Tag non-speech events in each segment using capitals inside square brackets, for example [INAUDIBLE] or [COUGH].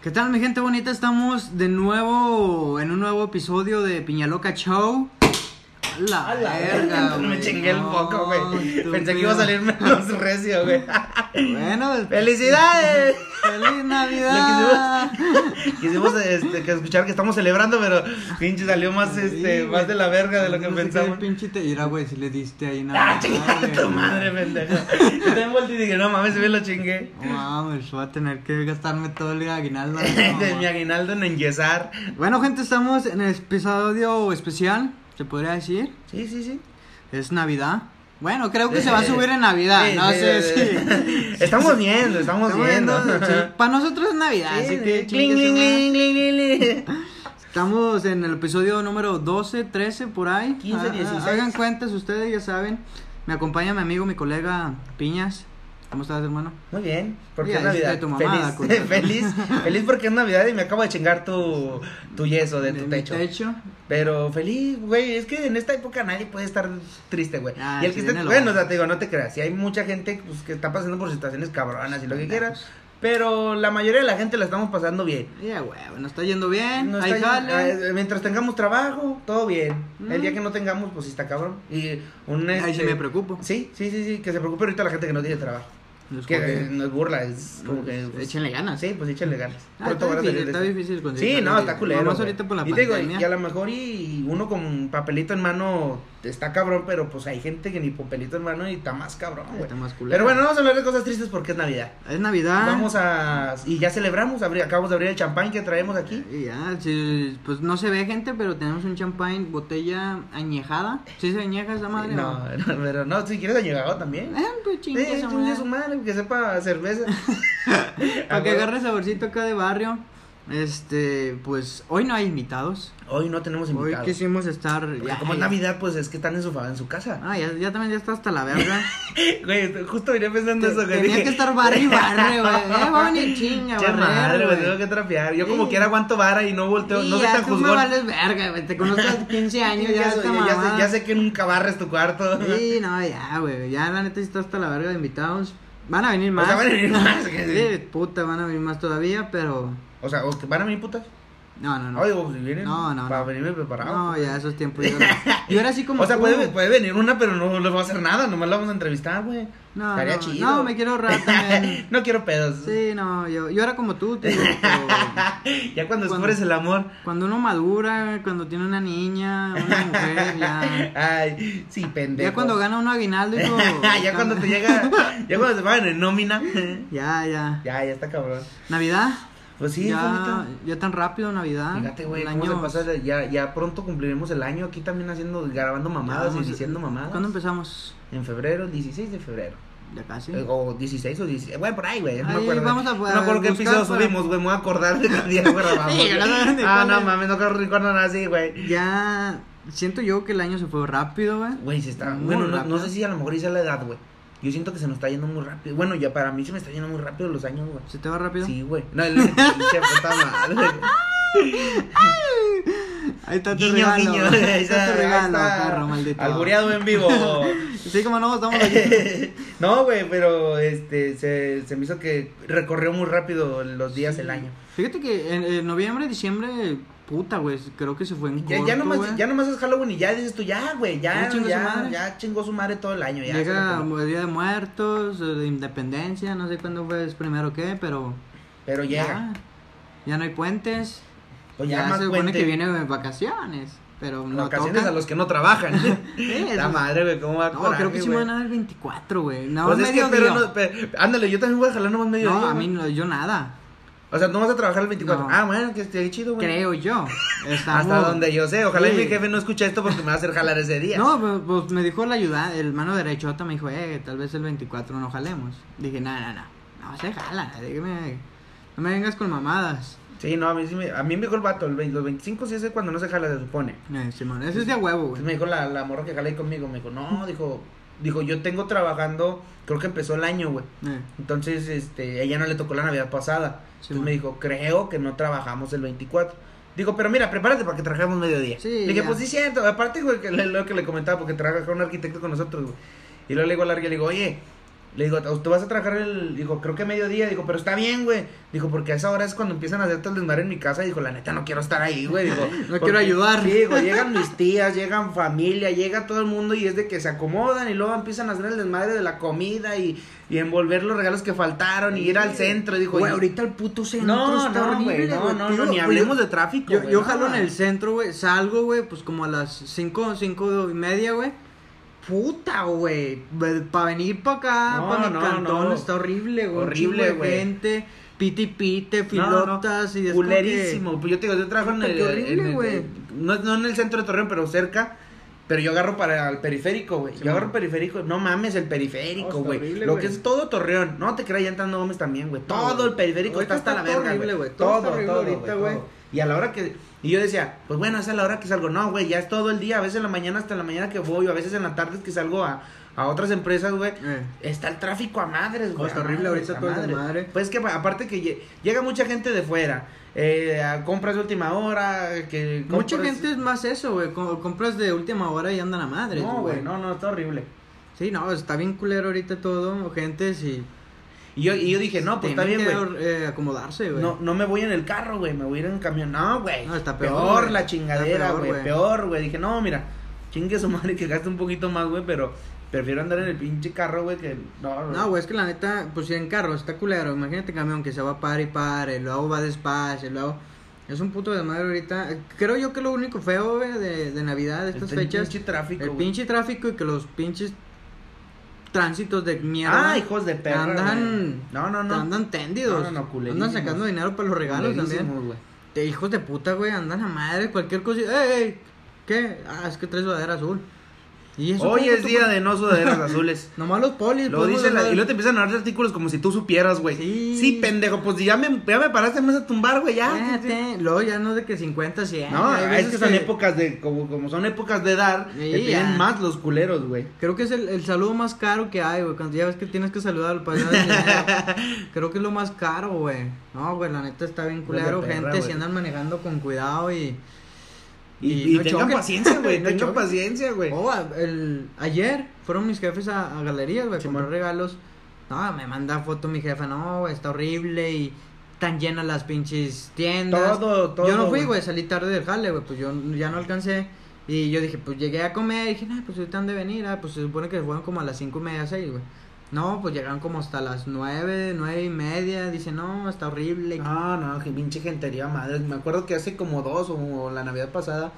¿Qué tal mi gente bonita? Estamos de nuevo en un nuevo episodio de Piñaloca Show. La, la verga, güey. me chingué el No, foco, güey. Pensé que iba a salir menos recio, güey. Bueno, ¡Felicidades! ¡Feliz Navidad! [LAUGHS] Quisimos este, que escuchar que estamos celebrando, pero pinche salió más este, Sí, más de la verga de lo que No sé pensamos. pinche te dirá, güey, si le diste ahí nada. Ah, chingada tu madre, pendejo. Yo también volteé y dije, no mames, se me lo chingué. No mames, voy a tener que gastarme todo el aguinaldo. [LAUGHS] De mi aguinaldo en enyesar. Bueno, gente, estamos en el episodio especial, se podría decir. Sí, sí, sí. Es Navidad. Bueno, creo que se va a subir en Navidad, Sí, no sí, sé si. [LAUGHS] Estamos viendo, estamos, Estamos viendo. viendo, sí. Para nosotros es Navidad, Sí, así que Cling, cling, cling. Estamos en el episodio número 12, 13, por ahí. 15, Ah, ah, 16. Hagan cuentas, ustedes ya saben. Me acompaña mi amigo, mi colega Piñas. ¿Cómo estás, hermano? Muy bien, porque Ya, es Navidad. tu mamada, feliz, [LAUGHS] feliz, feliz porque es Navidad y me acabo de chingar tu, tu yeso de tu mi techo. techo. Pero feliz, güey, es que en esta época nadie puede estar triste, güey. Ah, y el que esté, bueno, o sea, te digo, no te creas, si hay mucha gente pues, que está pasando por situaciones cabronas y lo que quieras, pero la mayoría de la gente la estamos pasando bien. Ya, güey, nos está yendo bien. No Ahí está- jale. eh, mientras tengamos trabajo, todo bien. El Mm. día que no tengamos, pues sí está cabrón. Y un Ahí sí este, me preocupo. Sí, sí, sí, sí, que se preocupe ahorita la gente que no tiene trabajo. Los Que eh, no es burla, es como que. pues, Échenle ganas. Sí, pues échenle ganas. Ah, está difícil, está difícil conseguir Sí, no, está culero. Güey. ahorita por la y digo, y a lo mejor y uno con papelito en mano está cabrón, pero pues hay gente que ni papelito en mano y está más cabrón, güey. Está más culero. Pero bueno, vamos a hablar de cosas tristes porque es Navidad. Es Navidad. Vamos a. Y ya celebramos, abri- acabamos de abrir el champán que traemos aquí. Y ya, sí, pues no se ve gente, pero tenemos un champagne botella añejada. ¿Sí se añeja esa madre? [LAUGHS] No, pero no, si quieres añegado también. Eh, pues Sí, chingue esa chingue madre. su madre, que sepa cerveza. [LAUGHS] [LAUGHS] Para que agarre saborcito acá de barrio. Este, pues hoy no hay invitados. Hoy no tenemos Hoy invitados. quisimos estar. Porque Ya, como es Navidad, pues es que están en en su casa. Ah, ya, ya también ya está hasta la verga. [LAUGHS] Güey, justo venía pensando eso, güey. Tenía dije, que estar barrio y barrio, güey. [LAUGHS] Eh, va a venir chinga, barrer, madre, güey, güey. tengo que trapear. Yo Sí. como quiera aguanto vara y no volteo, Sí, no soy ya tan me juzgón. vales verga, güey. Te conozco hace 15 [LAUGHS] años, ya, ya, ya sé, mamada. ya sé que nunca barres tu cuarto. Sí, no, ya, güey. Ya la neta está hasta la verga de invitados. Van a venir O más. sea, van a venir más, que- Sí, puta, van a venir más todavía, pero. O sea, ¿o que van a venir putas. No, no, no. Oye, si vienen No, no, para no. venirme preparado. No, ya esos tiempos. Yo era, [LAUGHS] yo era así como. o sea, tú. puede, puede venir una, pero no le va a hacer nada, nomás la vamos a entrevistar, güey. No, Estaría no, chido. no, me quiero ahorrar [LAUGHS] también. no quiero pedos. Sí, no, yo, yo era como tú, tío. [LAUGHS] ya cuando Cuando- descubres el amor. Cuando uno madura, cuando tiene una niña, una mujer, ya. Ay, sí, pendejo. Ya cuando gana uno aguinaldo, hijo. ya cuando te llega, ya cuando te pagan en nómina. Ya, ya. ya, ya está cabrón. Navidad. Pues sí, ya, ya tan rápido Navidad. Fíjate, güey, cómo año- se pasa. Ya, ya pronto cumpliremos el año aquí también haciendo, grabando mamadas y diciendo mamadas. ¿Cuándo empezamos? En febrero, 16 de febrero. Ya casi. Eh, O 16 o 17. Bueno, por ahí, güey. No me acuerdo. vamos a- no me acuerdo qué episodio para- subimos, güey. Me voy a acordar de qué día [LAUGHS] grabamos. Sí, ah, no es. mames, no recuerdo nada así, güey. Ya siento yo que el año se fue rápido, güey. Güey, se está. Muy Bueno, no, no sé si a lo mejor hice la edad, güey. Yo siento que se nos está yendo muy rápido. Bueno, ya para mí se me está yendo muy rápido los años, güey. ¿Se te va rápido? Sí, güey. No, [LAUGHS] el pinche puta madre. Ahí está tu Guiño, regalo. guiño. Ahí está tu regalo, está. perro maldito. Albureado en vivo. [LAUGHS] Sí, como no, estamos aquí. [LAUGHS] no, güey, pero este se, se me hizo que recorrió muy rápido los días el año. Fíjate que en, en noviembre, diciembre, puta, güey, creo que se fue en Ya, corto, ya, nomás, ya nomás es Halloween y ya dices tú, ya, güey, ya, Ya chingó su ya, madre. ya chingó su madre todo el año. Ya, Llega el Día de Muertos, de Independencia, no sé cuándo fue primero qué, pero pero llega. ya, ya no hay puentes. Pues ya ya, más se supone puente. que viene de vacaciones, pero no vacaciones toca. a los que no trabajan. [LAUGHS] Sí, La madre, güey, ¿cómo va a No, coraje, creo que sí me van a dar el 24, güey. No, Pues es que, medio pero no, pe- ándale, yo también voy a jalar nomás medio No, día, a mí no, yo nada. O sea, no vas a trabajar el 24. No. Ah, bueno, que esté chido, güey. Creo yo. [LAUGHS] Estamos- Hasta donde yo sé. Ojalá Sí. mi jefe no escuche esto porque me va a hacer jalar ese día. [LAUGHS] No, pues, pues, me dijo la ayuda, el mano derechota me dijo, eh, tal vez el 24 no jalemos. Dije, no, no, no, no se jala, dígame, no me vengas con mamadas. Sí, no, a mí sí me, a mí me dijo el vato, el 20 los 25 sí es cuando no se jala, se supone. Eh, Simón, ese es de huevo, Entonces güey. me dijo la, la morra que jala ahí conmigo, me dijo, no, dijo, dijo, yo tengo trabajando, creo que empezó el año, güey. Eh, Entonces, este, ella no le tocó la Navidad pasada. Sí, Entonces man. me dijo, creo que no trabajamos el 24. Digo, pero mira, prepárate para que trabajemos mediodía. Sí, le dije, ya. pues sí, cierto. Aparte, güey, que le- lo que le comentaba, porque trabaja un arquitecto con nosotros, güey. Y luego le digo a Larga, le digo, oye, Le digo, ¿tú vas a trabajar el...? Dijo, creo que mediodía. Dijo, pero está bien, güey. Dijo, porque a esa hora es cuando empiezan a hacer todo el desmadre en mi casa. Dijo, la neta, no quiero estar ahí, güey. Dijo, [LAUGHS] No porque- quiero ayudar. Sí, dijo, llegan mis [LAUGHS] tías, llegan familia, llega todo el mundo y es de que se acomodan y luego empiezan a hacer el desmadre de la comida y, y envolver los regalos que faltaron y ir al centro. Dijo, Güey, ahorita el puto centro No, está no, horrible, güey, no, no, no, ni hablemos yo- de tráfico, Yo, güey, yo jalo en el centro, güey, salgo, güey, pues como a las cinco, cinco y media, güey. Puta, güey, para venir para acá, No, para mi no, cantón, no. está horrible, güey. Horrible, güey. gente, piti pite, filotas y es como Culerísimo. Pues yo te digo, yo trabajo en el. horrible, en el- güey. no, no en el centro de Torreón, pero cerca. Pero yo agarro para el periférico, güey. Sí, yo agarro man. periférico. No mames, el periférico, está güey. Lo que es todo Torreón. No te creas, ya entrando Gómez también, güey. Todo el periférico está hasta la verga, güey. Todo Todo, todo, ahorita, güey. Y a la hora que. Y yo decía, pues bueno, esa es la hora que salgo. No, güey, ya es todo el día. A veces en la mañana hasta la mañana que voy, o a veces en la tarde que salgo a, a otras empresas, güey. Eh. Está el tráfico a madres, güey. está horrible ahorita todo el madres. desmadre. Pues que aparte que lle- llega mucha gente de fuera, eh, a compras de última hora, que Mucha gente es más eso, güey, co- compras de última hora y andan a madre. No, güey, no, no, está horrible. Sí, no, está bien culero ahorita todo, gente, sí. Y yo, y yo dije, no, pues está bien, güey. eh, acomodarse, güey. No, no me voy en el carro, güey, me voy a ir en camión. No, güey. No, está peor, güey. la chingadera, peor, güey. Peor, güey. Dije, no, mira, chingue su [LAUGHS] madre que gaste un poquito más, güey, pero prefiero andar en el pinche carro, güey, que no, No, güey, es que la neta, pues si en carro está culero, imagínate camión que se va par y pare, luego va despacio, luego... Es un puto desmadre ahorita. Creo yo que lo único feo, güey, de, de Navidad, de estas El fechas, pinche tráfico, el pinche tráfico y que los pinches tránsitos de mierda Ah, hijos de perra. andan. No, no, no. andan tendidos, No, no, andan sacando dinero para los regalos también. De hijos de puta, güey, andan a madre, cualquier cosa. ¡Ey, ey! ¿Qué? Ah, es que trae sudadera azul. Y eso Hoy es día de no sudaderas [LAUGHS] azules. Nomás los polis. Lo pues, dice la, güey, y luego te empiezan a dar artículos como si tú supieras, güey. Sí. pendejo, pues ya me, ya me paraste, vas a tumbar, güey, ya. Luego ya no es de que 50, 100. No, es que son épocas de, como, como son épocas de dar, Sí, te piden ya. más los culeros, güey. Creo que es el, el saludo más caro que hay, güey. Cuando ya ves que tienes que saludar dar dinero. [LAUGHS] Creo que es lo más caro, güey. No, güey, la neta está bien culero. Perra, Gente, si andan manejando con cuidado y. Y, Y y no tengan paciencia, güey, [LAUGHS] No tengan paciencia, güey. Oh, el, ayer fueron mis jefes a, a galerías, güey, Simón. comprar regalos. No, me manda foto mi jefa, no, güey, está horrible y tan llenas las pinches tiendas. Todo, todo, Yo no fui, güey. güey, salí tarde del jale, güey, pues yo ya no alcancé. Y yo dije, pues llegué a comer, y dije, nah, pues ahorita han de venir, ah, pues se supone que fueron como a las cinco y media, seis, güey. No, pues llegaron como hasta las nueve, nueve y media, dice, no, está horrible. No, no, que pinche gentería madre. Me acuerdo que hace como dos o la Navidad pasada,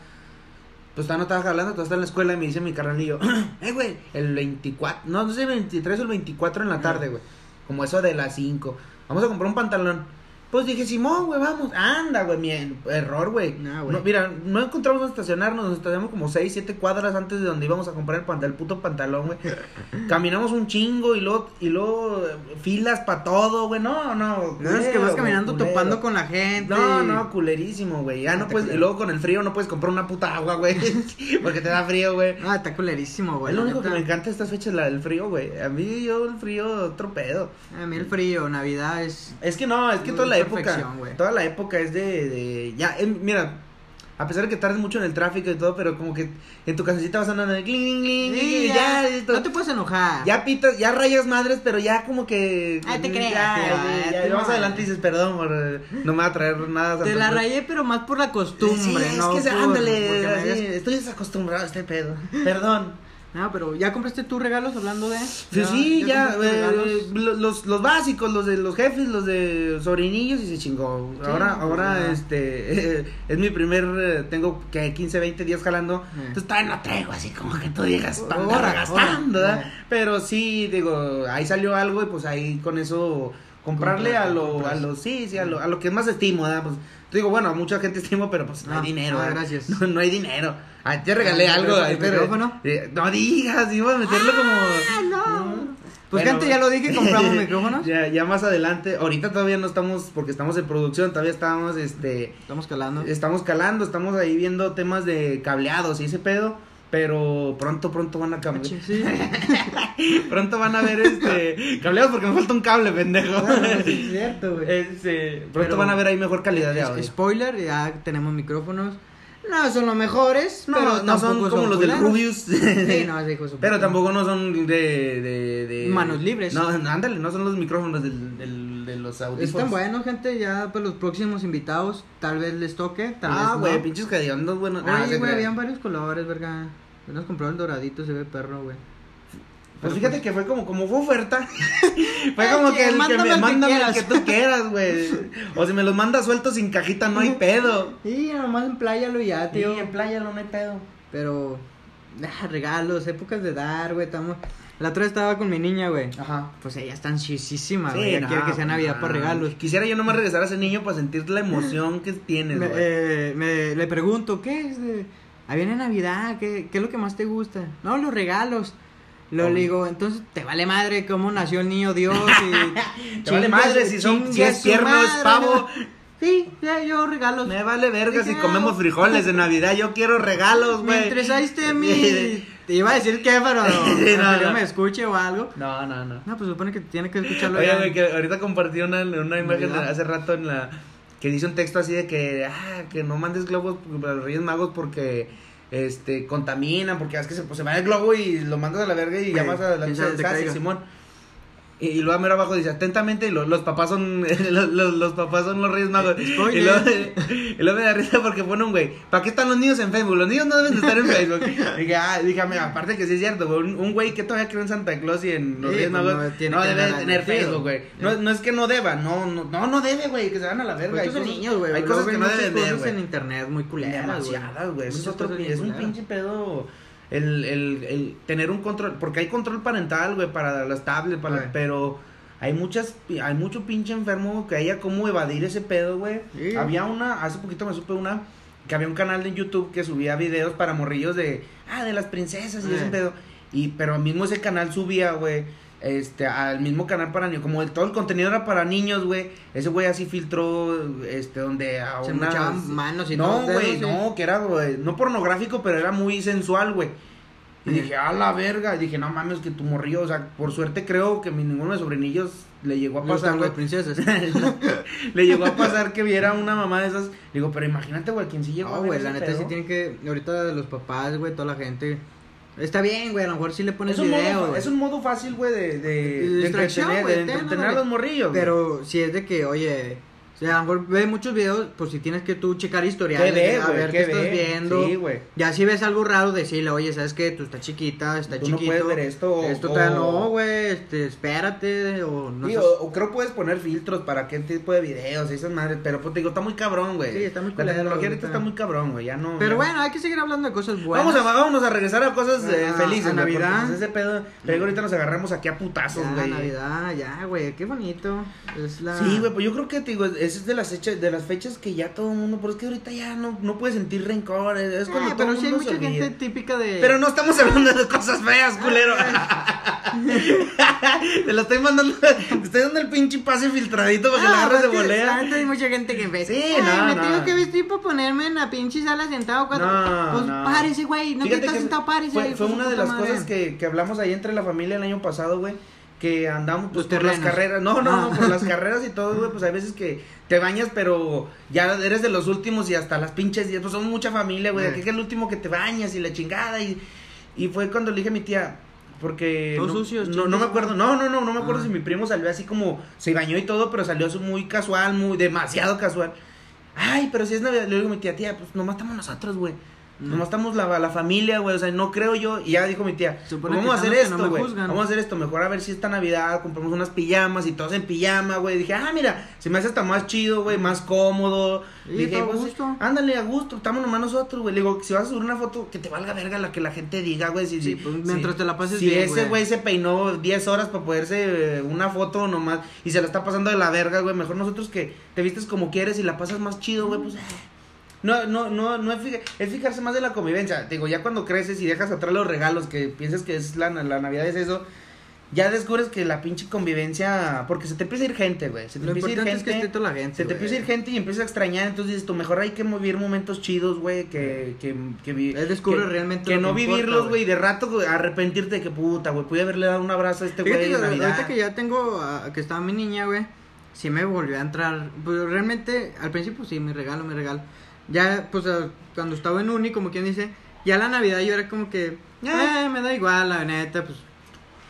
pues no estaba jalando, estaba en la escuela y me dice mi carnalillo, [CLEARS THROAT] eh, güey, el 24, no, no sé, el 23 o el 24 en la tarde, güey. Como eso de las 5. Vamos a comprar un pantalón. Pues dije, Simón, güey, vamos. Anda, güey, mi error, güey. Nah, no, mira, no encontramos dónde estacionarnos. Nos estacionamos como 6, 7 cuadras antes de donde íbamos a comprar el, pan- el puto pantalón, güey. [LAUGHS] Caminamos un chingo y luego, y luego filas para todo, güey. No, no. No, es que vas caminando topando con la gente. No, no, culerísimo, güey. Ya no Está puedes, y luego con el frío no puedes comprar una puta agua, güey. [LAUGHS] [LAUGHS] Porque te da frío, güey. Ah, está culerísimo, güey. es lo único que me encanta de estas fechas, la del frío, güey. A mí yo el frío, otro pedo. A mí el frío, Navidad es... Es que no, es que toda la época, toda la época es de, de ya, mira, a pesar de que tardes mucho en el tráfico y todo, pero como que en tu casecita vas andando de cling, cling, cling, Sí, y ya, no te puedes enojar. ya pitas, ya rayas madres, pero ya como que Ay, te creas, ya, ya, ya, no. adelante dices, perdón, por, no me va a traer nada. Te la Cruz". rayé, pero más por la costumbre, Sí, es que por- ándale, así, estoy desacostumbrado a este pedo. [LAUGHS] Perdón. No, pero ¿ya compraste tus regalos hablando de...? Sí, sí, ya, tus eh, los, los básicos, los de los jefes, los de sobrinillos y se chingó. Sí, ahora, pues, ahora, ya. este, [LAUGHS] es mi primer, eh, tengo que 15, 20 días jalando, Eh. entonces todavía no traigo así como que tú digas, para Ahora, gastando. ¿verdad? Pero sí, digo, ahí salió algo y pues ahí con eso comprarle a lo, compras. a lo, sí, sí, a lo, a lo que más estimo, ¿verdad? Pues, te digo, bueno, a mucha gente [LAUGHS] estimo, pero pues no Ah, hay dinero, ah, ¿verdad? gracias. [LAUGHS] No, no hay dinero. Ah, te regalé Ah, algo. ¿el micrófono? no digas, iba a meterlo como... Ah, no. Pues Bueno, gente, ya lo dije, compramos [LAUGHS] micrófonos. ya, ya más adelante, ahorita todavía no estamos, porque estamos en producción, todavía estamos, este, Estamos calando. estamos calando, estamos ahí viendo temas de cableados y ese pedo, pero pronto, pronto van a cambiar, [LAUGHS] Sí. pronto van a ver, este, cableados porque me falta un cable, pendejo. Sí, es cierto, güey. Este, pronto Pero- van a ver ahí mejor calidad de audio. Spoiler, ya tenemos micrófonos. No son los mejores, No, pero no son como los del. Rubius. Sí, no, [LAUGHS] Pero tampoco no son de, de, de- Manos libres. No, ándale, no son los micrófonos del, del- de los audífonos. Están buenos, gente, ya para los próximos invitados tal vez les toque, tal Ah, güey, no. pinches hediondos, bueno. Oye, ah, se güey, habían varios colores, verga. Nos compró el doradito, se ve perro, güey. Pues fíjate que fue como, como fue oferta. [LAUGHS] fue Ay, como que el que me mándame el que tú quieras, güey. [LAUGHS] O si me los mandas sueltos sin cajita, no hay pedo. Y nomás en pláyalo ya, tío. Tío, en playa no hay pedo. Pero, ah, regalos, épocas de dar, güey, estamos... La otra estaba con mi niña, güey. Ajá. Pues ella está ansiosísima, Sí, güey. ella no, quiere que sea Navidad no. para regalos. Quisiera yo nomás regresar a ese niño para sentir la emoción que tienes, Me, güey. eh, me- le pregunto, ¿qué es? De... Ahí viene Navidad, ¿qué, ¿qué es lo que más te gusta? No, los regalos. Lo le digo, entonces te vale madre cómo nació el niño Dios y... [LAUGHS] Te vale madre si son si es tierno es pavo. Sí, ya yo regalos. Me vale verga si comemos frijoles en Navidad. Yo quiero regalos, güey. Mientras ahí esté [LAUGHS] mi... Te iba a decir qué, pero [LAUGHS] Sí, no, no, no. me escuche o algo. No, no, no. No, pues supone que tiene que escucharlo Oye, güey, que ahorita compartí una, una imagen de hace rato en la. Que dice un texto así de que. Ah, que no mandes globos para los Reyes Magos porque. Este, contaminan, porque es que se, pues, se va el globo y lo mandas a la verga y Sí, llamas a la quién pinche sabe te desgracia, caiga. Simón. Y, luego a mero abajo dice, atentamente, y lo- los papás son [LAUGHS] los, los, los papás son los Reyes Magos. Y luego, y luego me da risa porque pone un güey, ¿para qué están los niños en Facebook? Los niños no deben de estar en Facebook. [LAUGHS] dije, ah, dije, amiga, aparte que sí es cierto, güey, un, un güey que todavía cree en Santa Claus y en los Sí, Reyes pues, Magos, no debe de tener. Facebook, güey. No, no es que no deba, no, no, no, no debe, güey, que se van a la verga. Pues Hay cosas- niños, güey. Hay cosas que no deben ver, güey. en internet muy culeras, güey. Demasiadas, güey. Es otro es un pinche pedo. El, el, el tener un control. Porque hay control parental, güey, para las tablets, para, pero hay muchas. Hay mucho pinche enfermo que haya cómo evadir ese pedo, güey. Sí. Había una, hace poquito me supe una. Que había un canal de YouTube que subía videos para morrillos de. Ah, de las princesas y ese pedo. Y, pero mismo ese canal subía, güey. Este, al mismo canal para niños, como el, todo el contenido era para niños, güey, ese güey así filtró, este, donde a Se una... manos y No, güey, no, que era, güey, no pornográfico, pero era muy sensual, güey. Y dije, a la verga, y dije, no mames, que tu morrillo, o sea, por suerte creo que mi, ninguno de sobrinillos le llegó a pasar, las princesas. [LAUGHS] le llegó a pasar que viera una mamá de esas. Digo, pero imagínate, güey, quién sí llegó No, güey, la neta sí pedo? tienen que. Ahorita los papás, güey, toda la gente. Está bien, güey, a lo mejor sí le pones Es un, video, modo, es un modo fácil, güey, de, de, distracción, entretener, güey, de entretener a los morrillos. güey. Pero si es de que, oye, o sea, a lo mejor ve muchos videos, pues si tienes que tú checar ¿Qué historiales, ve, a ver qué, ¿Qué estás viendo. Sí, güey. Ya si ves algo raro, decirle, oye, ¿sabes qué? Tú estás chiquita, está Tú no puedes ver esto, Esto o- todavía no, güey, este, espérate, o no Sí, o, o creo puedes poner filtros para qué tipo de videos y esas madres, pero pues te digo, está muy cabrón, güey. Sí, está muy La culero, tecnología ahorita está muy cabrón, güey, ya no. Pero ya- bueno, hay que seguir hablando de cosas buenas. Vamos a, vámonos a regresar a cosas eh, A- felices, a Navidad. pues, ese pedo, digo, ahorita nos agarramos aquí a putazos, güey. Navidad, ya, güey, qué bonito. Es la... Sí, güey, pues yo creo que te digo, es de las fechas, de las fechas que ya todo el mundo, pero es que ahorita ya no, no puedes sentir rencor, es Eh, cuando todo pero el sí hay mundo se mucha olvida. gente típica de... Pero no estamos hablando de cosas feas, culero. [LAUGHS] Te lo estoy mandando, te estoy dando el pinche pase filtradito para que Ah, la agarres de volea. ahorita hay mucha gente que ve. Sí, Ay, no, me no. tengo que vestir para ponerme en la pinche sala sentado. Cuando... No, pues no. párese, güey. No te Fíjate estás que sentado, párese. Fue, fue su una de las madre. cosas que, que hablamos ahí entre la familia el año pasado, güey. Que andamos pues por las carreras. No, no, Ah. no, por las [LAUGHS] carreras y todo, güey. Pues hay veces que te bañas, pero ya eres de los últimos y hasta las pinches. Pues somos mucha familia, güey. Eh. Aquí que es el último que te bañas y la chingada. Y, y fue cuando le dije a mi tía. Porque no, sucios, no, no me acuerdo, no, no, no, no me acuerdo Ah. si mi primo salió así como se bañó y todo, pero salió muy casual, muy demasiado casual. Ay, pero si es Navidad, le digo a mi tía, tía, pues nomás estamos nosotros, güey. Mm. Nomás estamos la, la familia, güey. O sea, no creo yo. Y ya dijo mi tía, pues vamos a hacer no esto, güey. juzgan. vamos a hacer esto. Mejor a ver si esta Navidad compramos unas pijamas y todos en pijama, güey. Dije, ah, mira, se me hace hasta más chido, güey, más cómodo. Sí, Dije, a pues, gusto. ándale a gusto, estamos nomás nosotros, güey. Le digo, si vas a subir una foto, que te valga verga la que la gente diga, güey. Si, Sí, si- pues, mientras te la pases si bien, ese güey. güey se peinó 10 horas para poderse eh, una foto nomás y se la está pasando de la verga, güey. Mejor nosotros que te vistes como quieres y la pasas más chido, güey, pues. eh. No, no, no, no es, fija- es fijarse más de la convivencia. Te Digo, ya cuando creces y dejas atrás los regalos, que piensas que es la, la Navidad es eso, ya descubres que la pinche convivencia, porque se te empieza a ir gente, güey. Se te Lo empieza a ir es que gente. esté toda la gente. Se te güey. empieza a ir gente y empiezas a extrañar, entonces dices, tú mejor hay que vivir momentos chidos, güey, que, que, que, Él descubre que- realmente que lo no que vivirlos, güey, y de rato güey, arrepentirte de que puta, güey, pude haberle dado un abrazo a este güey Fíjate que ahorita que ya tengo, que estaba mi niña, güey, sí me volvió a entrar. Pues realmente, al principio sí, mi regalo, mi regalo. Ya, pues cuando estaba en uni, como quien dice, ya la Navidad yo era como que, Ah. eh, me da igual, la neta, pues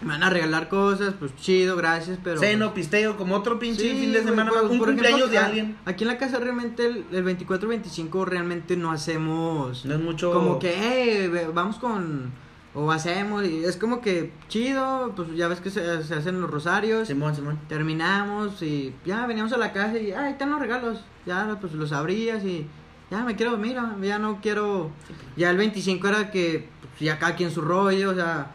me van a regalar cosas, pues chido, gracias, pero... Ceno, pisteo, como otro pinche Sí, fin de semana más. Un por cumpleaños ejemplo, de alguien. Aquí en la casa realmente el, el 24-25 realmente no hacemos No es mucho. como que, eh, ve- vamos con, o hacemos, y es como que chido, pues ya ves que se, se hacen los rosarios, Simón, Simón. terminamos y ya veníamos a la casa y, ay, están los regalos, ya pues los abrías y ya me quiero, mira, ya no quiero, ya el 25 era que pues, ya cada quien su rollo, o sea,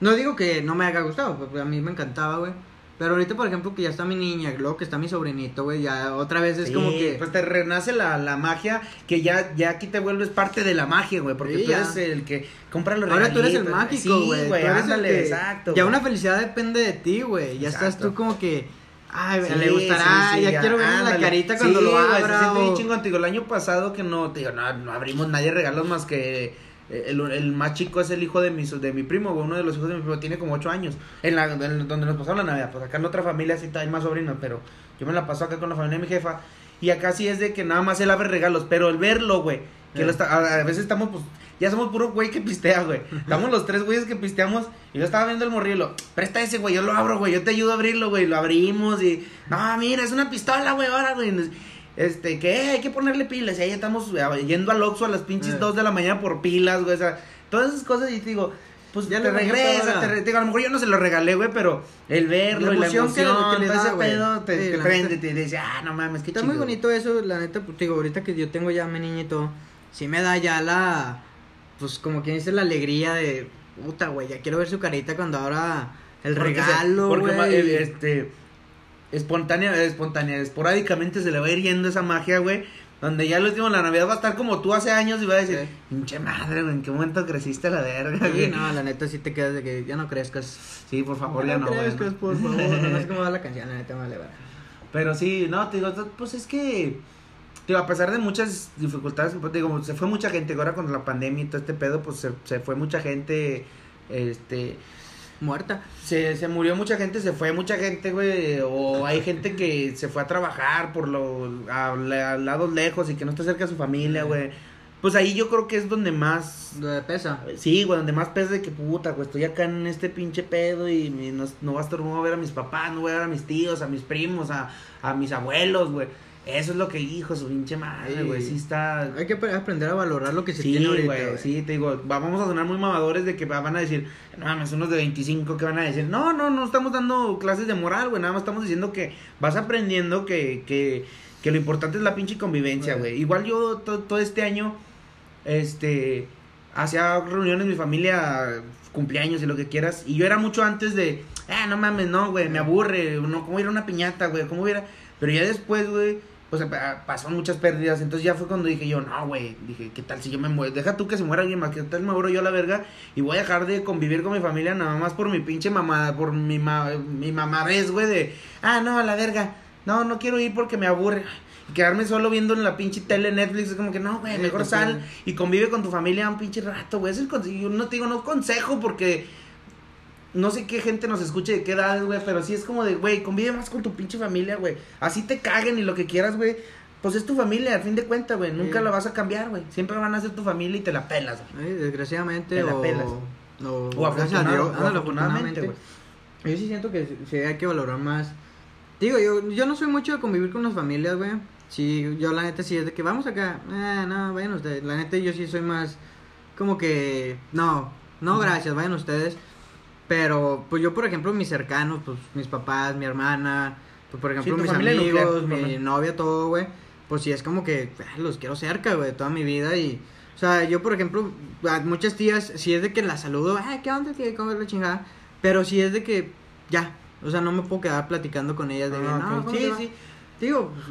no digo que no me haya gustado, porque a mí me encantaba, güey. Pero ahorita, por ejemplo, que ya está mi niña, luego que está mi sobrinito, güey, ya otra vez es Sí, como que... Pues te renace la, la magia, que ya, ya aquí te vuelves parte de la magia, güey. Porque Sí, tú ya. eres el que compra los Ahora tú eres el mágico, Sí, güey. güey, eres el ándale, que- exacto. Ya güey. una felicidad depende de ti, güey. Ya estás tú como que. Ay, Sí, le gustará. sí, sí, ya, quiero ver la carita cuando lo abra. bien o-. Te digo, el año pasado que no, te digo, no, no abrimos nadie regalos más que eh, el, el más chico es el hijo de mi, de mi primo, uno de los hijos de mi primo, tiene como ocho años. En la, en donde nos pasó la Navidad, pues acá en otra familia sí hay más sobrinos, pero yo me la paso acá con la familia de mi jefa. Y acá sí es de que nada más él abre regalos, pero el verlo, güey, que Eh. lo está, a, a veces estamos, pues, ya somos puro güey que pistea, güey. Estamos los tres güeyes que pisteamos. Y yo estaba viendo el morrillo. Presta ese, güey. Yo lo abro, güey. Yo te ayudo a abrirlo, güey. Lo abrimos y. No, mira, es una pistola, güey. Ahora, güey. Este, que hay que ponerle pilas. Y ahí estamos eh, yendo al Oxxo a las pinches Eh. 2 de la mañana por pilas, güey. O sea, todas esas cosas. Y te digo, pues Ya te regresa. Te te digo, a lo mejor yo no se lo regalé, güey. Pero el verlo La y la emoción que le- que le todo da, ese güey. pedo te, Sí, te la prende. neta. Te dice, ah, no mames, qué Está chido. muy bonito eso, la neta, pues digo, ahorita que yo tengo ya mi todo, sí me da ya la, pues como quien dice, la alegría de, puta, güey, ya quiero ver su carita cuando ahora el Porque se- regalo, porque ma- eh, este espontánea, espontánea, esporádicamente se le va a ir yendo esa magia, güey. Donde ya el último la Navidad va a estar como tú hace años y va a decir, Sí. pinche madre, güey, en qué momento creciste la verga, Sí, no, la neta sí te quedas de que ya no crezcas. Sí, por favor, ya no, güey. crezcas, por favor, no sé cómo va la canción, la neta, vale, vale. Pero sí, no, te digo, pues es que, digo, a pesar de muchas dificultades, pues, digo, se fue mucha gente ahora con la pandemia y todo este pedo, pues se, se fue mucha gente, este, Muerta. se, se murió mucha gente, se fue mucha gente, güey, o hay gente que se fue a trabajar por los a, a lados lejos y que no está cerca de su familia, güey. Pues ahí yo creo que es donde más Lo de pesa. Sí, güey, donde más pesa de que puta, güey, estoy acá en este pinche pedo y no, no va a estar, no voy a ver a mis papás, no voy a ver a mis tíos, a mis primos, a, a mis abuelos, güey. Eso es lo que, hijo, su pinche madre, güey, sí está... Hay que ap- aprender a valorar lo que se Sí, tiene ahorita, güey, sí, te digo, va- vamos a sonar muy mamadores de que va- van a decir, no mames, unos de 25 que van a decir, no, no, no estamos dando clases de moral, güey, nada más estamos diciendo que vas aprendiendo que, que, que lo importante es la pinche convivencia, Güey. güey. Igual yo to- todo este año, este, hacía reuniones, mi familia, cumpleaños y lo que quieras, y yo era mucho antes de, ah, no mames, no, güey, me aburre, no, ¿cómo ir a una piñata, güey? ¿Cómo hubiera? Pero ya después, güey, pues pa- pasó muchas pérdidas, entonces ya fue cuando dije yo, no, güey, dije, ¿qué tal si yo me muero? Deja tú que se muera alguien más, ¿qué tal me muero yo a la verga? Y voy a dejar de convivir con mi familia nada más por mi pinche mamada, por mi, ma mi mamadez, güey, de, ah, no, a la verga, no, no quiero ir porque me aburre. Y quedarme solo viendo en la pinche tele Netflix, es como que no, güey, mejor sal y convive con tu familia un pinche rato, güey. Es el conse- yo no te digo, no consejo porque no sé qué gente nos escuche de qué edades, güey, pero sí es como de, güey, convive más con tu pinche familia, güey. Así te caguen y lo que quieras, güey. Pues es tu familia, al fin de cuentas, güey. Nunca Sí. la vas a cambiar, güey. Siempre van a ser tu familia y te la pelas, güey. Desgraciadamente Te la o, pelas. o, O afortunadamente, afortunadamente. Yo sí siento que sí- sí hay que valorar más. Digo, yo, yo no soy mucho de convivir con las familias, güey. Sí, yo la neta sí es de que vamos acá. Eh, no, vayan ustedes. La neta yo sí soy más como que no, no gracias, vayan ustedes. Pero pues yo por ejemplo mis cercanos, pues mis papás, mi hermana, pues por ejemplo mis nuclear, amigos, mi novia, todo, güey. Pues sí es como que ah, los quiero cerca, güey, toda mi vida y o sea, yo por ejemplo, a muchas tías si es de que las saludo, "Ay, ¿qué onda? ¿Qué comer la chingada?" Pero si es de que ya, o sea, no me puedo quedar platicando con ellas de Ah, "No. ¿cómo Sí, te va?" sí. Digo, pues,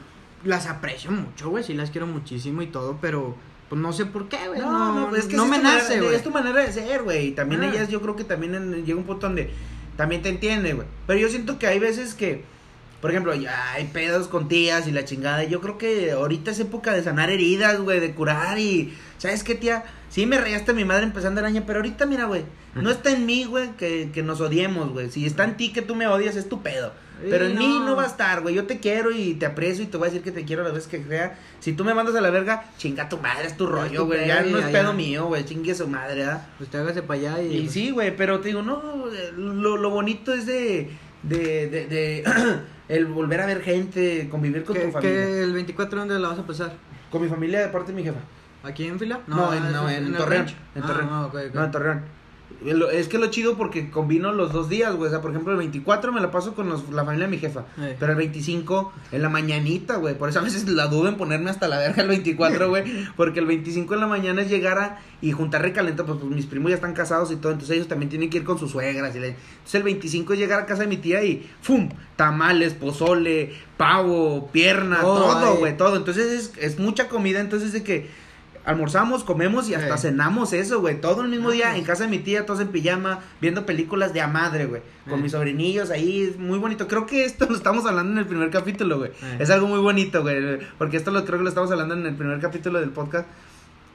las aprecio mucho, güey, sí las quiero muchísimo y todo, pero pues no sé por qué, güey. No, No, no, es que no me es tu nace, güey. Es tu manera de ser, güey. Y también Ah. ellas, yo creo que también en- llega un punto donde también te entiende, güey. Pero yo siento que hay veces que, por ejemplo, ya hay pedos con tías y la chingada. Yo creo que ahorita es época de sanar heridas, güey, de curar y. ¿Sabes qué, tía? Sí me reíste a mi madre empezando el año, pero ahorita, mira, güey. No está en mí, güey, que, que nos odiemos, güey. Si está en ti que tú me odias, es tu pedo. Pero en Sí, mí no. no va a estar, güey. Yo te quiero y te aprecio y te voy a decir que te quiero a la vez que sea. Si tú me mandas a la verga, chinga tu madre, es tu rollo, güey. Ya no es allá. pedo mío, güey. Chingue su madre, ¿verdad? Usted hágase para allá y. Y sí, güey, pero te digo, no, eh, lo, lo bonito es de, de, de, de [CLEARS THROAT] el volver a ver gente, convivir con tu familia. que el 24 ¿dónde la vas a pasar? Con mi familia de parte de mi jefa. ¿Aquí en fila? No, en, no, en, Torreón. En Ah, Torreón. no, ok, ok. No, en Torreón. Es que lo chido porque combino los dos días, güey. O sea, por ejemplo, el 24 me la paso con los- la familia de mi jefa. Eh. Pero el 25 en la mañanita, güey. Por eso a veces la dudo en ponerme hasta la verga el 24, güey. Porque el 25 en la mañana es llegar a y juntar recalentado. Pues, pues mis primos ya están casados y todo. Entonces ellos también tienen que ir con sus suegras. Y le- Entonces el 25 es llegar a casa de mi tía y ¡fum! Tamales, pozole, pavo, pierna, Todo güey. Todo. Entonces es, es mucha comida. Entonces de que almorzamos, comemos y hasta cenamos eso, güey. Todo el mismo día en casa de mi tía, todos en pijama, viendo películas de a madre, güey. Con mis sobrinillos ahí, es muy bonito. Creo que esto [LAUGHS] lo estamos hablando en el primer capítulo, güey. Es algo muy bonito, güey. Porque esto lo creo que lo estamos hablando en el primer capítulo del podcast.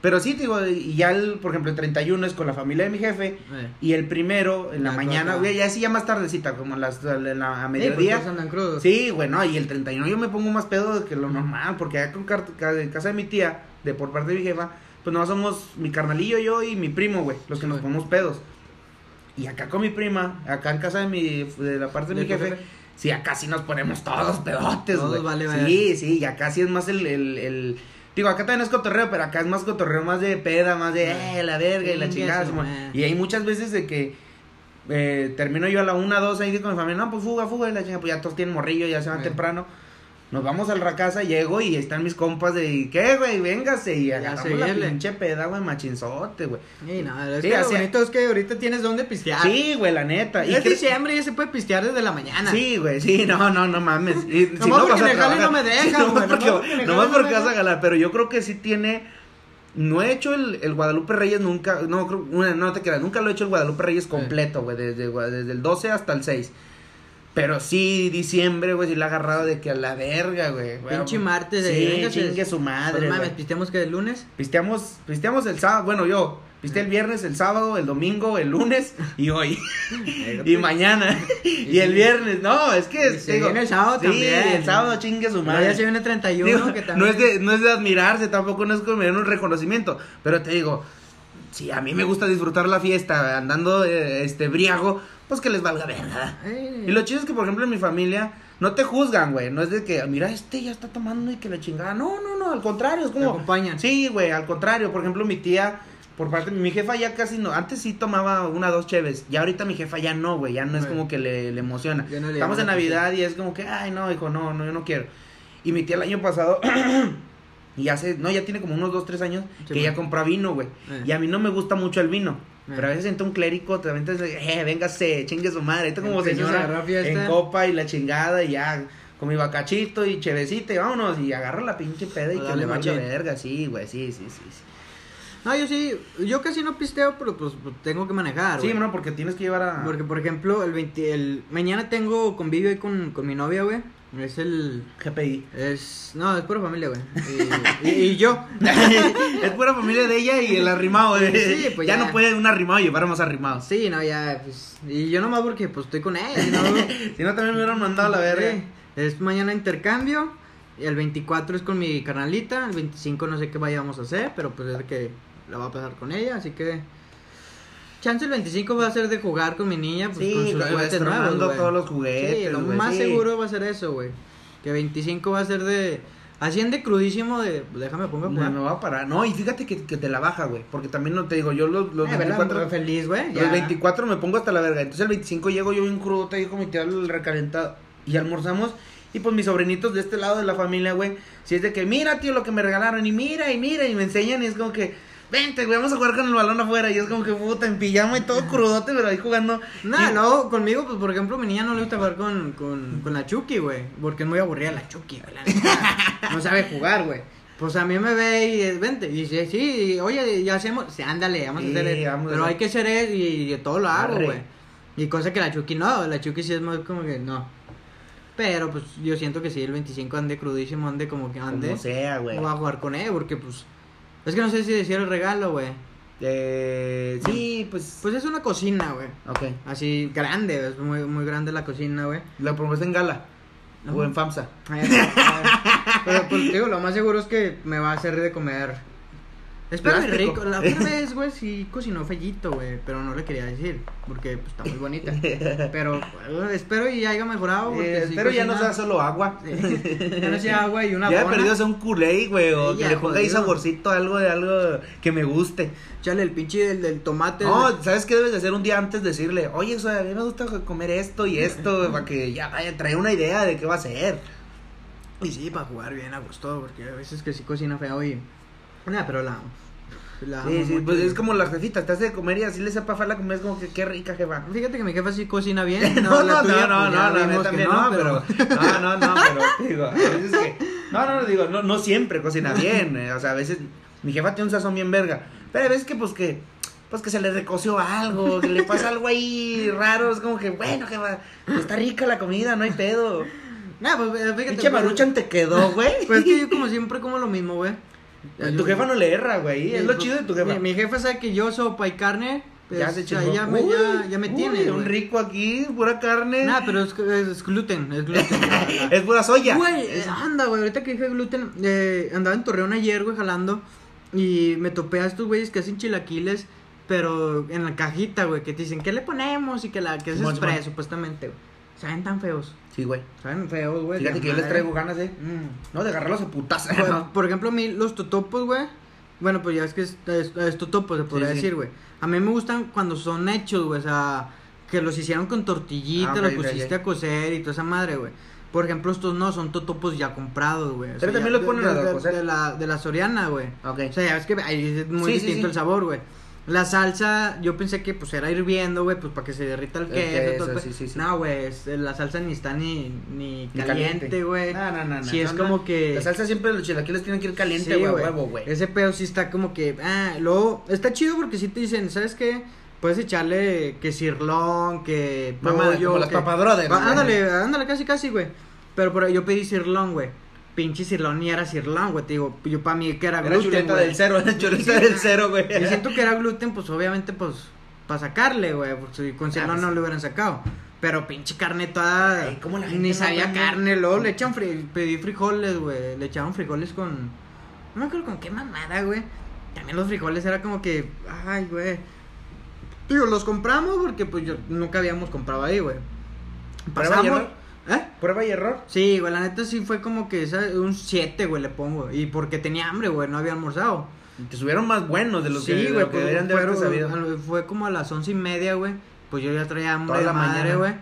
Pero sí, digo, y ya el, por ejemplo, el 31 es con la familia de mi jefe. Y el primero, en la mañana, güey, ya sí, ya más tardecita, como a las, a la- a Sí, mediodía. Sí, güey, no, y el 31 yo me pongo más pedo que lo normal, porque acá con en casa de mi tía, de por parte de mi jefa, pues no somos mi carnalillo, yo y mi primo, güey, los que Sí, nos ponemos pedos. Y acá con mi prima, acá en casa de mi, de la parte de, ¿De mi jefe, jefe? sí, acá sí nos ponemos todos pedotes, Todos güey. vale sí, sí, y acá sí es más el, el, el- digo, acá también es cotorreo, pero acá es más cotorreo, más de peda, más de, Ah, eh, la verga y la chingada. Y hay muchas veces de que eh, termino yo a la una, dos ahí con mi familia, no, pues fuga, fuga, y la chinga, pues ya todos tienen morrillo, ya se van temprano. Nos vamos al casa, llego y están mis compas de, ¿qué, güey? Véngase. Y agarramos la pinche peda, güey, machinzote, güey. Sí, no, es Sí, que lo bonito es que ahorita tienes donde pistear. Sí, güey, la neta. Es que- diciembre y ya se puede pistear desde la mañana. Sí, güey, sí, no, no, no mames. Y, [LAUGHS] si Nomás no porque jale no me [LAUGHS] Sí, porque, porque nomás jale no porque me vas a ganar, pero yo creo que sí tiene... No he hecho el, el Guadalupe Reyes nunca, no, no te creas, nunca lo he hecho el Guadalupe Reyes completo, güey, desde, desde el 12 hasta el 6. Pero sí, diciembre, güey, sí la ha agarrado de que a la verga, güey. Pinche martes de Sí, véngase. chingue su madre, Pues mames, pisteamos que el lunes. Pisteamos, pisteamos el sábado, bueno, yo, pisteé el viernes, el sábado, el domingo, el lunes y hoy. [LAUGHS] y mañana. y el viernes, no, es que... Y se viene el sábado sí, también. el sábado chingue su madre. ya se viene 31, Digo, que no, también. es de, no es de admirarse, tampoco no es como un reconocimiento, pero te digo, si a mí me gusta disfrutar la fiesta andando eh, este briago, pues que les valga verga. Eh, Y lo chido es que, por ejemplo, en mi familia no te juzgan, güey. No es de que, mira, este ya está tomando y que la chingada. No, no, no, al contrario, es Te como. acompañan. Sí, güey, al contrario. Por ejemplo, mi tía, por parte mi jefa ya casi no. Antes sí tomaba una, dos cheves. Ya ahorita mi jefa ya no, güey. Ya no es como que le, le emociona. No le Estamos en Navidad y es como que, ay, no, hijo, no, no, yo no quiero. Y mi tía el año pasado. [CLEARS THROAT] Y hace, no, ya tiene como unos dos, tres años Sí, que ya compra vino, güey. Eh. Y a mí no me gusta mucho el vino. Eh. Pero a veces entra un clérico, te aventas, eh, véngase, chingue su madre. Esto como señora en copa y la chingada y ya con mi bacachito y chevecita y vámonos y agarra la pinche peda y Dale, que le machín. verga, sí, güey, sí, sí, sí. Sí, No, yo sí, yo casi no pisteo, pero pues pues, tengo que manejar. sí güey. bueno, porque tienes que llevar a... Porque, por ejemplo, el 20, el, mañana tengo convivio ahí con, con mi novia, güey. Es el, GPI. es, no, es pura familia, güey. Y, y- y yo. [LAUGHS] es pura familia de ella y el arrimado. Sí, pues ya, ya. no puede un arrimado llevar más arrimados. Sí, no, ya, pues, y yo nomás porque, pues, estoy con ella, ¿no? [LAUGHS] Si no, también me hubieran mandado a la verga. Sí, Es mañana intercambio. Y el 24 es con mi carnalita. El 25 no sé qué vayamos a hacer, pero pues es que la va a pasar con ella. Así que. Chance el 25 va a ser de jugar con mi niña. Pues, Sí, con sus juguetes nuevos, güey. todos los juguetes, Sí, lo más sí. seguro va a ser eso, güey. Que 25 va a ser de. Así en de crudísimo de. Déjame pongo No, no va a parar. No, y fíjate que, que te la baja, güey. Porque también no te digo, yo los, los Eh, ¿verdad? 24 feliz, güey. Los ya. 24 me pongo hasta la verga. Entonces el 25 llego yo bien crudo, te digo mi tía el recalentado. Y almorzamos. Y pues mis sobrinitos de este lado de la familia, güey. Si es de que, mira, tío, lo que me regalaron. Y mira, y mira, y me enseñan. Y es como que, vente, güey, vamos a jugar con el balón afuera. Y es como que, puta, en pijama y todo crudote, pero ahí jugando. Nah, Y- no, conmigo, pues por ejemplo, mi niña no le gusta jugar con, con, con la Chucky, güey. Porque es muy aburrida la Chucky, güey. la no sabe jugar, güey. Pues a mí me ve y eh, vente. Y dice, sí, y, oye, ya hacemos. Sí, ándale, vamos Sí, a hacer eso. vamos a Pero hacer- hay que hacer eso y, y todo lo hago, güey. Y cosa que la Chucky no. La Chucky sí es más como que no. Pero pues yo siento que sí, el 25 ande crudísimo, ande como que ande. Como sea, güey. Voy a jugar con él, porque pues. Es que no sé si decir el regalo, güey. Eh, sí, pues. Pues es una cocina, güey. Ok. Así grande, es muy, muy grande la cocina, güey. La promoste en Gala. O en FAMSA. Ay, ay, ay. Pero pues digo, lo más seguro es que me va a hacer de comer. Espero Plástico. rico. La otra [LAUGHS] vez, güey, sí cocinó fellito, güey. Pero no le quería decir. Porque pues, está muy bonita. [LAUGHS] Pero bueno, espero y haya mejorado. Porque Eh, sí pero ya no sea solo agua. Sí. Ya no sea agua y una [LAUGHS] ya he bona. perdido a ser un culé, güey. O Sí, que le ponga ahí saborcito, algo de algo que me guste. Chale, el pinche del, del tomate. No. ¿sabes qué debes de hacer un día antes? Decirle, oye, o sea, a mí me gusta comer esto y esto, para que ya vaya, trae una idea de qué va a hacer. Y sí, para jugar bien a gusto. Porque a veces que sí cocina feo y. Nada, pero la. la Sí, sí, pues es como las jefitas, te hace de comer y así le sepa la comida, es como que qué rica, jefa. Fíjate que mi jefa sí cocina bien. [LAUGHS] No, la no, tuya, no, no, pues, no, neta que también no, pero, [LAUGHS] no, no, no, pero, digo, a veces que, no, no, digo, no, no siempre cocina [LAUGHS] bien, eh, o sea, a veces, mi jefa tiene un sazón bien verga, pero hay veces que, pues, que, pues, que se le recoció algo, que le pasa algo ahí raro, es como que, bueno, jefa, está rica la comida, no hay pedo, Nah, pues fíjate. pinche pues, maruchan te quedó, güey, Pues es que yo como siempre como lo mismo, güey. Tu jefa no le erra, güey, es lo chido de tu jefa. Mi, mi jefa sabe que yo sopa y carne. pues, ya se o sea, ya, me, Uy, ya, ya me uy, tiene. un rico aquí, pura carne, Nah, pero es, es gluten, es gluten. [LAUGHS] es pura soya. Güey, eh, anda, güey, ahorita que dije gluten, eh, andaba en Torreón ayer, güey, jalando. Y me topé a estos güeyes que hacen chilaquiles, pero en la cajita, güey, que te dicen, ¿qué le ponemos? Y que la que es spray, supuestamente, güey. Saben tan feos. Sí, güey. Saben feos, güey. Fíjate que yo les traigo ganas, eh. Mm. No, de agarrarlos a putas. Por, ¿no? por ejemplo, a mí los totopos, güey. Bueno, pues ya es que es, es, es totopo, se podría Sí, decir, güey. A mí me gustan cuando son hechos, güey. O sea, que los hicieron con tortillita, Ah, ok, pusiste a cocer y toda esa madre, güey. Por ejemplo, estos no, son totopos ya comprados, güey. Pero sea, también los ponen de, a de- de la, de la Soriana, güey. Ok. O sea, ya ves que ahí es muy Sí, distinto el sabor, güey. La salsa, yo pensé que pues era hirviendo, güey, pues para que se derrita el El queso. sí, sí, sí. No, güey, es- la salsa ni está ni, ni Ni caliente, güey. No, no, no, no. Sí, es Son como que... La salsa siempre los chilaquiles tienen que ir caliente, güey, a huevo, güey. Ese pedo sí está como que, ah, luego, está chido porque sí te dicen, ¿sabes qué? Puedes echarle que cirlón, que Mamá, como las que- Papa Brothers, Ah, ándale, ándale, casi, casi, güey. Pero, pero yo pedí cirlón, güey. Pinche cirlón ni era cirlón, güey, te digo, yo para mí que era Era gluten, chuleta del cero, era [LAUGHS] chuleta del cero, güey. Yo siento que era gluten, pues obviamente, pues, para sacarle, güey, porque si con cirlón pues, no lo hubieran sacado. Pero pinche carne toda. Ay, ¿cómo la gente ni sabía carne, luego le echan fri- pedí frijoles, güey. Le echaban frijoles con. No me acuerdo con qué mamada, güey. También los frijoles era como que. Ay, güey. Digo, los compramos porque pues yo nunca habíamos comprado ahí, güey. ¿Prueba y error? ¿Eh? Prueba y error. Sí, güey, la neta sí fue como que ¿sabes? un 7, güey, le pongo. Y porque tenía hambre, güey, no había almorzado. Te subieron más buenos de los sí, que, de güey, lo que deberían de fueron- sabido. al- fue como a las once y media, güey. Pues yo ya traía hambre Toda de la madre, mañana. güey.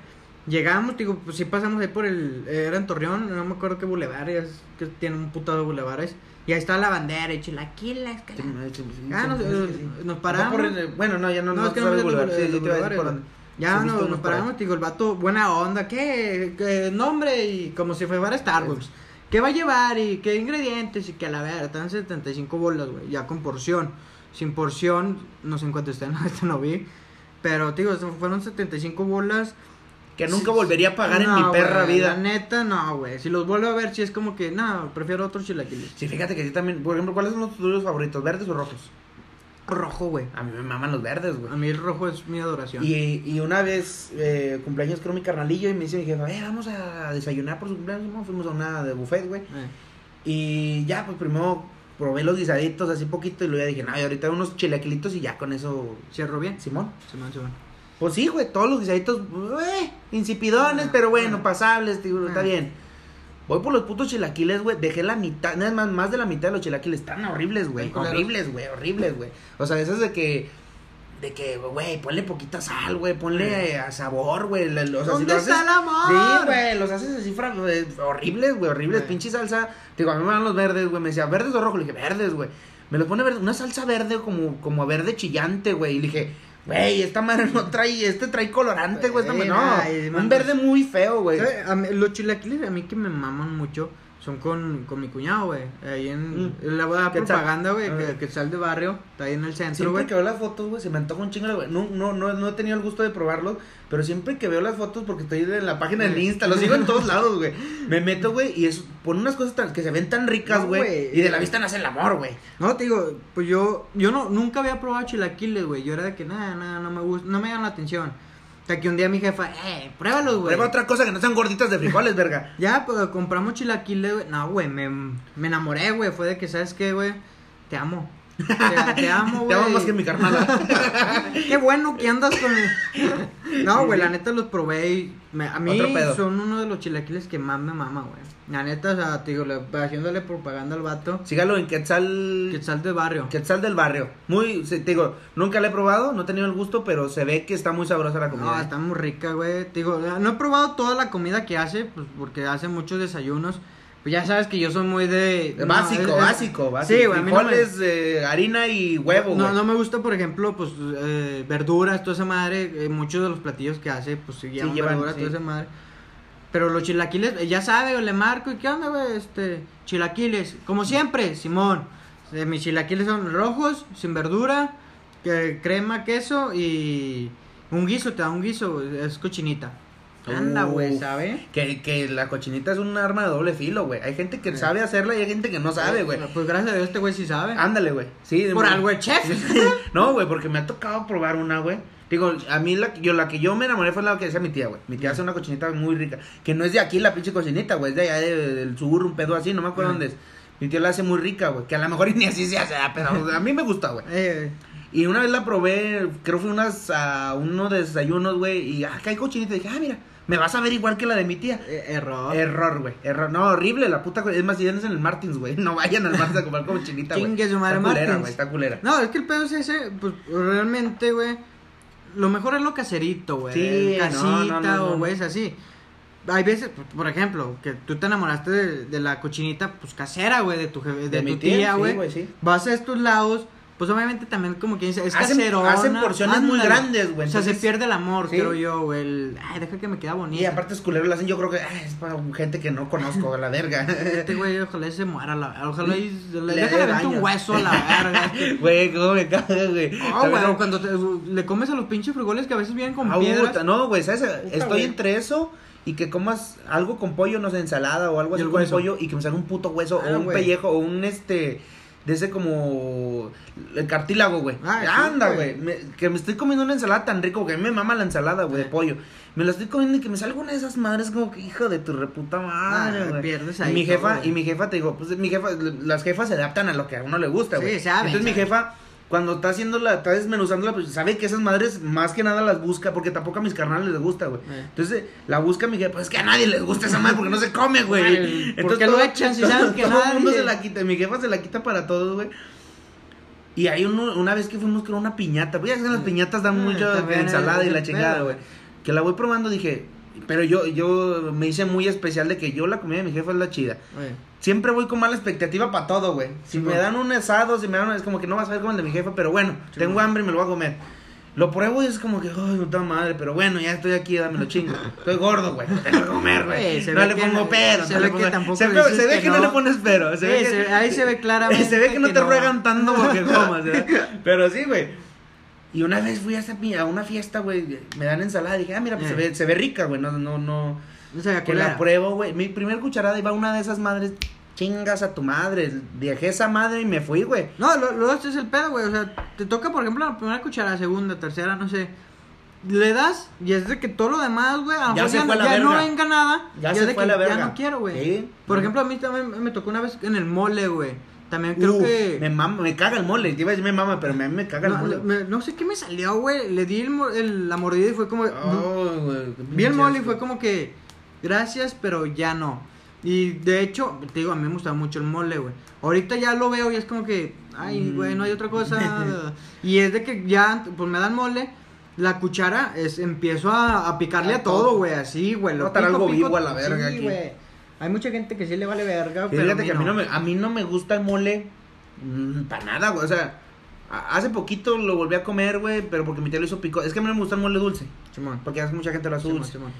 Llegamos, digo, pues sí pasamos ahí por el. Era en Torreón, no me acuerdo qué bulevar, es que tiene un putado de bulevares. Y ahí está la bandera, y chilaquiles, que la- Ah, nos, eh, nos paramos. Por el- bueno, no, ya no, No, no, es que sabes no me Ya no, nos paramos, digo, el vato, buena onda, ¿qué? ¿Qué nombre? Y como si fuera Starbucks. ¿Qué va a llevar? ¿Y qué ingredientes? Y que a la verga, están 75 bolas, güey, ya con porción. Sin porción, no sé en cuánto estén, [LAUGHS] este no vi. Pero, digo, fueron 75 bolas. Que nunca Sí, volvería a pagar en No, mi perra vida. La neta, no, güey. Si los vuelvo a ver, si es como que, no, prefiero otros chilaquiles. Sí, fíjate que sí también. Por ejemplo, ¿cuáles son los tuyos favoritos? ¿Verdes o rojos? Rojo, güey. A mí me maman los verdes, güey. A mí el rojo es mi adoración. Y, y una vez, eh, cumpleaños creo mi carnalillo y me dice mi jefa, eh, vamos a desayunar por su cumpleaños. No, fuimos a una de buffet, güey. Eh. Y ya, pues primero probé los guisaditos así poquito y luego ya dije, no, y ahorita unos chilaquilitos y ya con eso, ¿Cierro bien? Simón. Simón, Simón. Pues sí, güey, todos los guisaditos, eh, insipidones, Ah, pero bueno, ah. pasables, tío, está Ah. bien. Voy por los putos chilaquiles, güey, dejé la mitad, nada más, más de la mitad de los chilaquiles, están horribles, güey, horribles, güey, horribles, güey. O sea, esas de que, de que, güey, ponle poquita sal, güey, ponle eh, a sabor, güey. o sea, ¿Dónde haces- está el amor? Sí, güey, los haces así, fra- eh, horribles, güey, horribles, Güey. pinche salsa. Digo, a mí me dan los verdes, güey, me decía, ¿verdes o rojos? Le dije, verdes, güey. Me los pone verde, una salsa verde como, como verde chillante, güey. Y le dije, güey, esta madre no trae, este trae colorante, güey, esta madre, no. ay, un verde muy feo, güey. Los chilaquiles a mí que me maman mucho son con, con mi cuñado, güey. Ahí en. Mm. Le voy a dar Quetzal. propaganda, güey, Ah. que, que sal de barrio. Está ahí en el centro, Siempre güey. que veo las fotos, güey, se me antoja un chingo, güey. No, no, no, no he tenido el gusto de probarlos, pero siempre que veo las fotos, porque estoy en la página del. Insta, los sigo en todos [LAUGHS] lados, güey. Me meto, güey, y es, pone unas cosas tan- que se ven tan ricas, güey. güey. y de la vista nace el amor, güey. No, te digo, pues yo, yo no, nunca había probado chilaquiles, güey. Yo era de que nada, nada, no me gusta, no me llaman la atención. Hasta que un día mi jefa, eh, pruébalos, güey. Prueba otra cosa que no sean gorditas de frijoles, verga. [LAUGHS] Ya, pues compramos chilaquiles, güey. No, güey, me, me enamoré, güey. Fue de que, ¿sabes qué, güey? Te amo. Te, te amo, güey. Te amo más que mi carnala. [LAUGHS] Qué bueno que andas con. No, güey, la neta los probé y me- a mí son uno de los chilaquiles que más me mama, güey. La neta, o sea, te digo, le- haciéndole propaganda al vato. Sígalo en Quetzal. Quetzal de barrio. Quetzal del barrio. Muy, te digo, nunca la he probado, no he tenido el gusto, pero se ve que está muy sabrosa la comida. No, está muy rica, güey. Te digo, no he probado toda la comida que hace, pues porque hace muchos desayunos. Pues ya sabes que yo soy muy de. no, Básico, es- básico, básico. Sí, güey, mí no me- Frijoles, eh, harina y huevo, No, güey. no me gusta, por ejemplo, pues eh, verduras, toda esa madre. eh, muchos de los platillos que hace, pues sí llevan verduras, sí. toda esa madre. Pero los chilaquiles, eh, ya sabe, le marco, ¿y qué onda, güey? Este, chilaquiles, como siempre, Simón. Eh, mis chilaquiles son rojos, sin verdura, que- crema, queso y un guiso, te da un guiso, es cochinita. Anda, güey. ¿sabe? Que, que la cochinita es un arma de doble filo, güey. Hay gente que Sí. sabe hacerla y hay gente que no sabe, güey. Pues gracias a Dios este güey sí sabe. Ándale, güey. Sí, Por algo es chef. [LAUGHS] no, güey, porque me ha tocado probar una, güey. Digo, a mí la, yo, la que yo me enamoré fue la que decía mi tía, güey. Mi tía hace una cochinita muy rica. Que no es de aquí la pinche cochinita, güey. Es de allá de- del sur, un pedo así, no me acuerdo Ajá. dónde es. Mi tía la hace muy rica, güey. Que a lo mejor [LAUGHS] ni así se hace, ah, pero a mí me gusta, güey. Eh, Y una vez la probé, creo fue unas, a uno de desayunos, güey. Y acá hay cochinita. Y dije, ah, mira, me vas a ver igual que la de mi tía. eh, error. Error, güey. Error. No, horrible la puta. Es más, si en el Martins, güey. [LAUGHS] No vayan al Martins a comer cochinita, güey. Chingue su madre, Está culera, güey. Está culera. No, es que el pedo es ese, pues realmente, güey. Lo mejor es lo caserito, güey. Sí, casita no, no, no. o güey, es así. Hay veces, por- ejemplo, que tú te enamoraste de, de la cochinita, pues casera, güey, de tu, de mi tu tía, sí, güey. sí. Vas a estos lados, pues obviamente también como quien dice, es Hacen- caserona. hacen porciones muy ándale. grandes, güey, O sea, se pierde el amor, Sí. creo yo, güey. el, Ay, deja que me queda bonito. Y aparte es culero, lo hacen yo creo que ah, es para gente que no conozco, a la verga. Este güey, ojalá y se muera, la, ojalá y le, Le déjale haga avente un hueso a la verga. [LAUGHS] Güey, cómo me caga, güey. También güey, no- cuando te- le comes a los pinches frijoles que a veces vienen con Ah, piedras. no, güey, ¿sabes? Estoy entre eso y que comas algo con pollo, no sé, ensalada o algo así con pollo y que me salga un puto hueso Ah, o un güey. pellejo o un este de ese como el cartílago, güey. Ah, sí, Anda, güey. Me- Que me estoy comiendo una ensalada tan rico que me mama la ensalada, güey, de Ah. pollo. Me la estoy comiendo y que me salga una de esas madres como que hijo de tu reputa madre, Ah, güey. pierdes Y ahí mi jefa, todo, y mi jefa te digo, pues mi jefa las jefas se adaptan a lo que a uno le gusta, Sí, güey. saben, Entonces mi jefa cuando está haciendo la, está desmenuzándola, pues sabe que esas madres más que nada las busca, porque tampoco a mis carnales les gusta, güey. Eh. Entonces la busca mi jefa, pues es que a nadie les gusta esa madre porque no se come, güey. Ay, ¿por qué lo echan si saben que todo el mundo se la quita, mi jefa se la quita para todos, güey. Y hay uno, una vez que fuimos con una piñata, ya sabes, las piñatas dan Eh, mucho también ensalada y la chingada, güey. güey. Que la voy probando, dije, pero yo, yo me hice muy especial de que yo la comida de mi jefa es la chida. Siempre voy con mala expectativa para todo, güey. Si Sí, me dan un asado, si me dan, es como que no vas a ver como el de mi jefa, pero bueno, Sí, tengo hambre y me lo voy a comer. Lo pruebo y es como que, ay, puta madre, pero bueno, ya estoy aquí, dame lo chingo. Estoy gordo, güey, tengo que comer, güey. No le pongo pero, se no ve que tampoco se, ve, se ve que que no. no. le pones pero, se ve que, se- ahí se ve claramente. [LAUGHS] se ve que no te no. ruegan tanto porque comas, ¿verdad? [LAUGHS] Pero sí, güey. Y una vez fui a, a una fiesta, güey, me dan ensalada y dije, ah, mira, pues se Eh. ve, se ve rica, güey, no, no, no. No Que la pruebo, güey. Mi primer cucharada iba una de esas madres, chingas a tu madre. Dejé esa madre y me fui, güey. No, lo, lo este es el pedo, güey. O sea, te toca, por ejemplo, la primera cuchara, segunda, tercera, no sé. Le das y es de que todo lo demás, güey, a Ya se ya, fue a la ya no venga nada. Ya es se de fue que la verga. ya no quiero, güey. Sí. Por ejemplo, a mí también me tocó una vez en el mole, güey. También creo Uh, que. Me, mama, me caga el mole. Te iba a decir me mama, pero me, me caga el no, mole. me- no sé qué me salió, güey. Le di el, el- la mordida y fue como. Ay, güey, qué Vi el mole y fue como que. Gracias, pero ya no. Y de hecho, te digo, a mí me gustaba mucho el mole, güey. Ahorita ya lo veo y es como que. Ay, Mm. güey, no hay otra cosa. [LAUGHS] y es de que ya, pues me dan mole. La cuchara es, empiezo a, a picarle A a todo, güey, así, güey. lo a pico, algo pico, vivo a la verga sí, aquí. güey. Hay mucha gente que sí le vale verga, pero Fíjate que a mí no me, a mí no me gusta el mole para nada, güey. O sea, a- hace poquito lo volví a comer, güey, pero porque mi tía lo hizo pico. Es que a mí no me gusta el mole dulce, Simón, porque hace mucha gente lo hace Simón, dulce. Simón.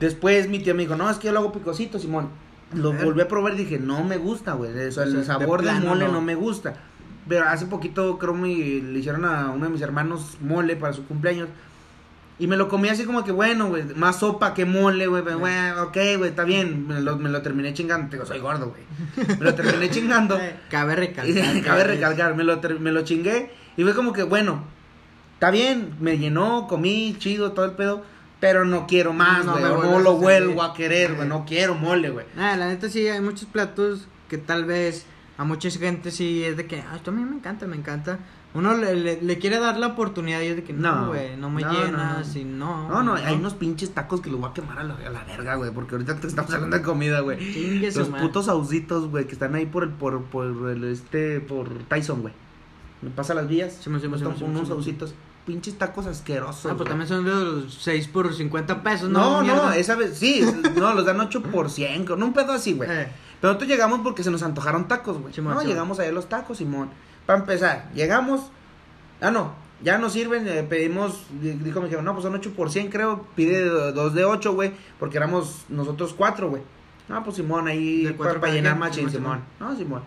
Después mi tía me dijo, no, es que yo lo hago picosito, Simón. Lo ver. volví a probar y dije, no me gusta, güey. O sea, el de sabor del mole no. no. me gusta. Pero hace poquito creo me le hicieron a uno de mis hermanos mole para su cumpleaños. Y me lo comí así como que, bueno, güey, más sopa que mole, güey. Güey, ok, güey, está bien. Me lo, me lo terminé chingando. Te digo, soy gordo, güey. Me lo terminé chingando. [LAUGHS] Eh, Cabe recalcar. [LAUGHS] cabe recalcar, me lo, me lo chingué y fue como que, bueno, está bien, me llenó, comí, chido, todo el pedo, pero no quiero más, güey, no lo vuelvo a querer, güey, no quiero mole, güey. Nah, la neta sí, hay muchos platos que tal vez a mucha gente sí es de que, ah, esto a mí me encanta, me encanta. Uno le, le, le quiere dar la oportunidad y es de que no, güey, no, me no, no, llenas no. y no. No, no, hay unos pinches tacos que los voy a quemar a la, a la verga, güey, porque ahorita te estamos hablando de comida, güey. Los putos ausitos, güey, que están ahí por el, por, por el, este, por Tyson, güey. Me pasa las vías, Sí, mo, sí, mo, sí, unos ausitos, pinches tacos asquerosos, Ah, pues también son de los 6 por 50 pesos, ¿no? No, no, esa vez, sí, [LAUGHS] no, los dan 8 por 100, no un pedo así, güey. Eh, Pero nosotros llegamos porque se nos antojaron tacos, güey. No, llegamos allá a los tacos, Simón. Para empezar, llegamos. Ah, no, ya nos sirven, eh, pedimos, di- dijo, me dijeron, no, pues son 8 por 100, creo. Pide do- dos de 8, güey, porque éramos nosotros cuatro, güey. No, pues Simón, ahí De cuatro para, cada llenar machín, Simón, Simón. No, Simón.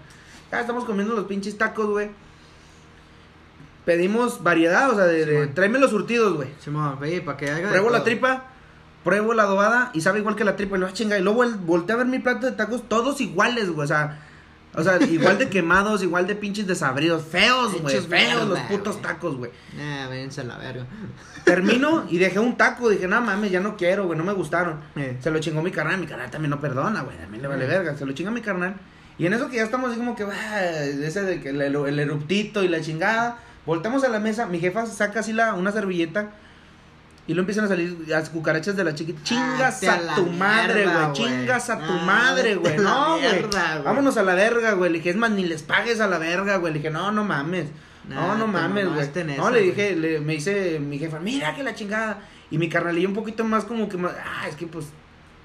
Ya estamos comiendo los pinches tacos, güey. Pedimos variedad, o sea, de, tráeme los surtidos, güey. Simón, ve, para que haga. Pruebo la tripa, pruebo la adobada y sabe igual que la tripa. Y lo chinga. Y luego vol- volteé a ver mi plato de tacos, todos iguales, güey. O sea, o sea, igual de [LAUGHS] quemados, igual de pinches desabridos. Feos, güey. Feos los putos tacos, güey. Nah, a la verga. [LAUGHS] Termino y dejé un taco. Dije, no mames, ya no quiero, güey. No me gustaron. Eh. Se lo chingó mi carnal. Mi carnal también no perdona, güey. También le vale Eh. verga. Se lo chinga mi carnal. Y en eso que ya estamos así como que, "Ah", ese de que el, el eruptito y la chingada. Voltamos a la mesa. Mi jefa saca así la, una servilleta. Y lo empiezan a salir las cucarachas de la chiquita. Chingas a tu madre, güey. Chingas a tu madre, Ah, güey. No, güey. Vámonos a la verga, güey. Le dije, es más, ni les pagues a la verga, güey. Le dije, no, no mames. Nah, no, no mames, güey. No, le dije, le- me dice mi jefa, mira que la chingada. Y mi carnalillo un poquito más como que más, ah, es que pues.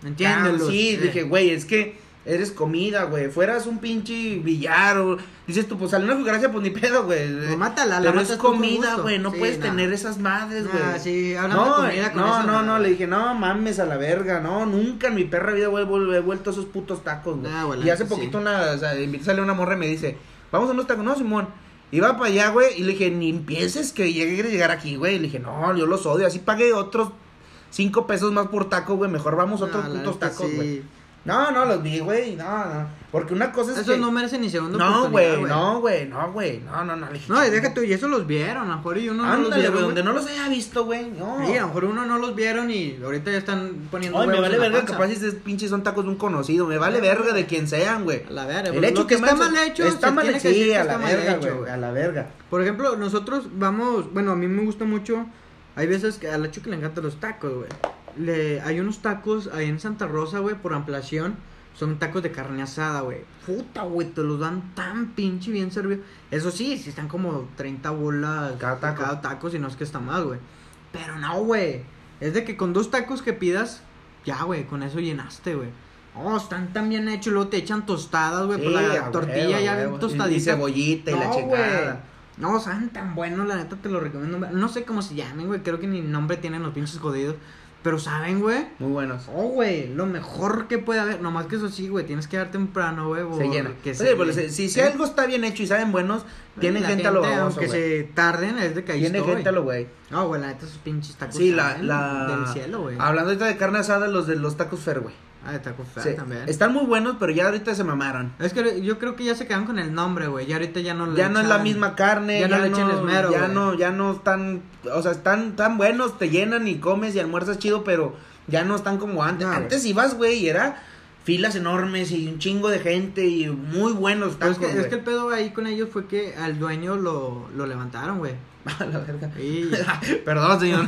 Entiéndelo. ah, sí, eh. dije, güey, es que eres comida, güey. Fueras un pinche billar o. Dices tú, pues sale una cucaracha, pues ni pedo, güey. Pues mátala, la Pero es comida, güey. No Sí, puedes tener esas madres, güey. Nah, sí, No, comida con no, no, no, le dije, no mames a la verga, no, nunca en mi perra vida güey, he vuelto a esos putos tacos, güey. Y hace poquito sí. una, o sea, invité a salir una morra y me dice, vamos a unos tacos, no, Simón. Iba para allá, güey, y le dije, ni empieces que llegue a llegar aquí, güey. Y le dije, no, yo los odio, así pagué otros cinco pesos más por taco, güey, mejor vamos a otros putos tacos, sí. güey. No, no, los vi, güey, no, no. Porque una cosa es Esos que... no merecen ni segundo No, güey, no, güey, no, güey, no, no, no. No, y deja tú, y eso los vieron, a lo mejor y uno no los Ándale, vieron. donde no los haya visto, güey, no. Sí, a lo mejor uno no los vieron y ahorita ya están poniendo Ay, me vale en la verga, panza. capaz si esos pinches son tacos de un conocido, me vale verga de quien sean, güey. A la verga, El pues, hecho que está mal hecho, está mal hecho, sí, a la verga, güey, a la verga. Por ejemplo, nosotros vamos, bueno, a mí me gusta mucho, hay veces que a la que le encantan los tacos, güey. Le, hay unos tacos ahí en Santa Rosa, güey, por ampliación, son tacos de carne asada, güey. Puta, güey, te los dan tan pinche bien servidos. Eso sí, sí están como 30 bolas Cada taco. cada taco, si no es que está más, güey. Pero no, güey. Es de que con dos tacos que pidas, ya, güey, con eso llenaste, güey. Oh, están tan bien hechos, luego te echan tostadas, güey, por la tortilla ya huevo. tostadita. Y cebollita y la No, chingada. güey. No, saben tan buenos, la neta te lo recomiendo. No sé cómo se llamen, güey. Creo que ni nombre tienen los pinches jodidos. Pero saben, güey. Muy buenos. Oh, güey, lo mejor que puede haber. Nomás que eso sí, güey. Tienes que dar temprano, güey. Se llena. Que Oye, pues, si, si, si algo está bien hecho y saben buenos, tienen gente, a lo baboso, Aunque se tarden, es de que ahí Tiene estoy. gente a lo güey. No, güey, la neta, esos pinches tacos. Sí, la, la... Del cielo, güey. Hablando ahorita de carne asada, los de los tacos fer, güey. Ah, de taco Sí, también. Están muy buenos, pero ya ahorita se mamaron. Es que yo creo que ya se quedan con el nombre, güey. Ya ahorita ya no le Ya no es la echan- misma carne, ya ya, no le echen esmero, ya no, ya no están, o sea, están tan buenos, te llenan y comes y almuerzas chido, pero ya no están como antes. No, antes ibas, güey, y era filas enormes y un chingo de gente y muy buenos Pero tacos, es, que, es güey. que el pedo ahí con ellos fue que al dueño lo, lo levantaron, güey. [LAUGHS] A la verga. [LAUGHS] Perdón, señor.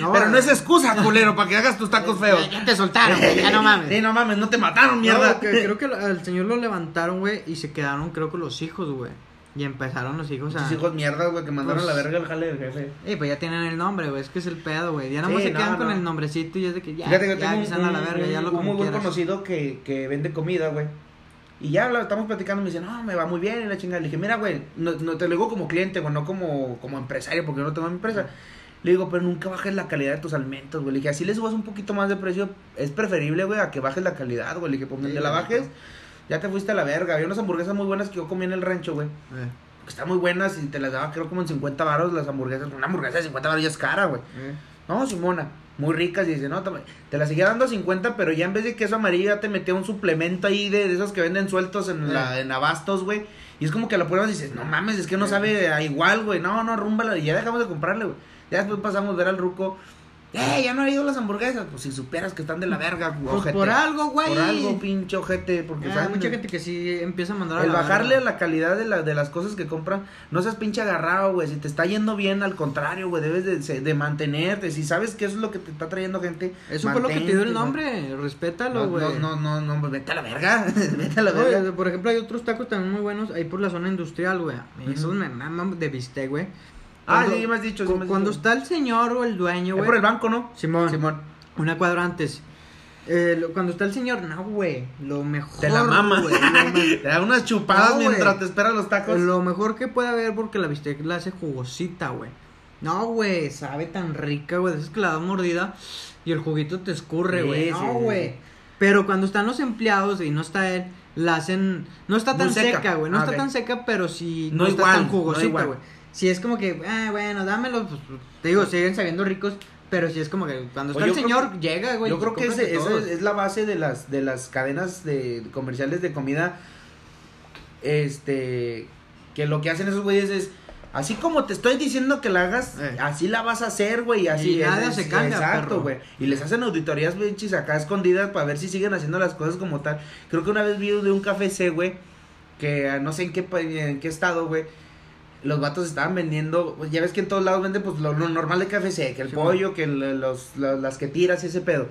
No, [LAUGHS] pero no es excusa, culero, para que hagas tus tacos feos. Ya te soltaron, güey, ya no mames. Sí, no mames, no te mataron, mierda. No, que creo que al señor lo levantaron, güey, y se quedaron, creo que los hijos, güey. Y empezaron los hijos a... Tus hijos mierda, güey, que mandaron Pues- a la verga el jale del jefe. Eh, pues ya tienen el nombre, güey, es que es el pedo, güey. Ya Sí, se quedan no, con no. el nombrecito y es de que ya, Fíjate que yo ya tengo un, a la un- verga, ya lo un muy buen conocido que, que vende comida, güey. Y ya lo estamos platicando, me dice, no, me va muy bien y la chingada. Le dije, mira, güey, no, no te lo digo como cliente, güey, no como, como empresario, porque yo no tengo mi empresa. Le digo, pero nunca bajes la calidad de tus alimentos, güey. Le dije, así le subas un poquito más de precio, es preferible, güey, a que bajes la calidad, güey. Le dije, pues Sí, la bajes. Ya te fuiste a la verga. Había unas hamburguesas muy buenas que yo comí en el rancho, güey. Eh, Que están muy buenas y te las daba, creo, como en 50 baros las hamburguesas. Una hamburguesa de 50 baros ya es cara, güey. eh. No, Simona, muy ricas. Y dice, no, te la seguía dando a 50, pero ya en vez de queso amarillo ya te metía un suplemento ahí de, de esos que venden sueltos en, la, en abastos, güey. Y es como que lo pruebas y dices, no mames, es que no sabe a igual, güey. No, no, rúmbala. Y ya dejamos de comprarle, güey. Ya después pasamos a ver al ruco. ¡Eh, ya no ha ido las hamburguesas! Pues si supieras que están de la verga, Pues ojete. por algo, güey. Por algo, pinche ojete. Porque Ah, saben- mucha gente que sí empieza a mandar a el la bajarle a la calidad de, la, de las cosas que compran, no seas pinche agarrado, güey. Si te está yendo bien, al contrario, güey, debes de, de mantenerte. Si sabes que eso es lo que te está trayendo gente, Eso fue lo que te dio el nombre, respétalo, güey. no, no, no, no, vete a la verga. [LAUGHS] vete a la Oye, verga. por ejemplo, hay otros tacos también muy buenos ahí por la zona industrial, güey. Esos me maman de bistec, güey. Ah, sí, me has dicho. sí cu- me has Cuando dicho. está el señor o el dueño, Es güey. por el banco, ¿no? Simón, Simón. una cuadra antes. Eh, lo- cuando está el señor, no, güey. Lo mejor. Te la mama. [LAUGHS] Te da unas chupadas No, mientras te esperan los tacos. Lo mejor que puede haber porque la bistec la hace jugosita, güey. No, güey, sabe tan rica, güey. Es que la da mordida y el juguito te escurre, güey. sí, no, güey. sí. Pero cuando están los empleados y no está él, la hacen. No está tan seca. seca, güey. No Ah, está tan seca, pero sí. No está igual, tan no jugosita, güey. Si es como que, ah, bueno, dámelo. Pues, te digo, siguen sabiendo ricos. Pero si es como que cuando está Pues el yo creo señor, llega, güey. Yo creo que ese, esa es, es la base de las de las cadenas de comerciales de comida. Este que lo que hacen esos güeyes es así como te estoy diciendo que la hagas, Eh. así la vas a hacer, güey, así Y nada es- se cambia, Exacto, güey. Y les hacen auditorías pinches acá escondidas para ver si siguen haciendo las cosas como tal. Creo que una vez vi de un café C, güey, que ah, no sé en qué en qué estado, güey. Los vatos estaban vendiendo, pues, ya ves que en todos lados venden pues lo, lo normal de KFC, que el Sí, pollo, que los, la- las que tiras y ese pedo.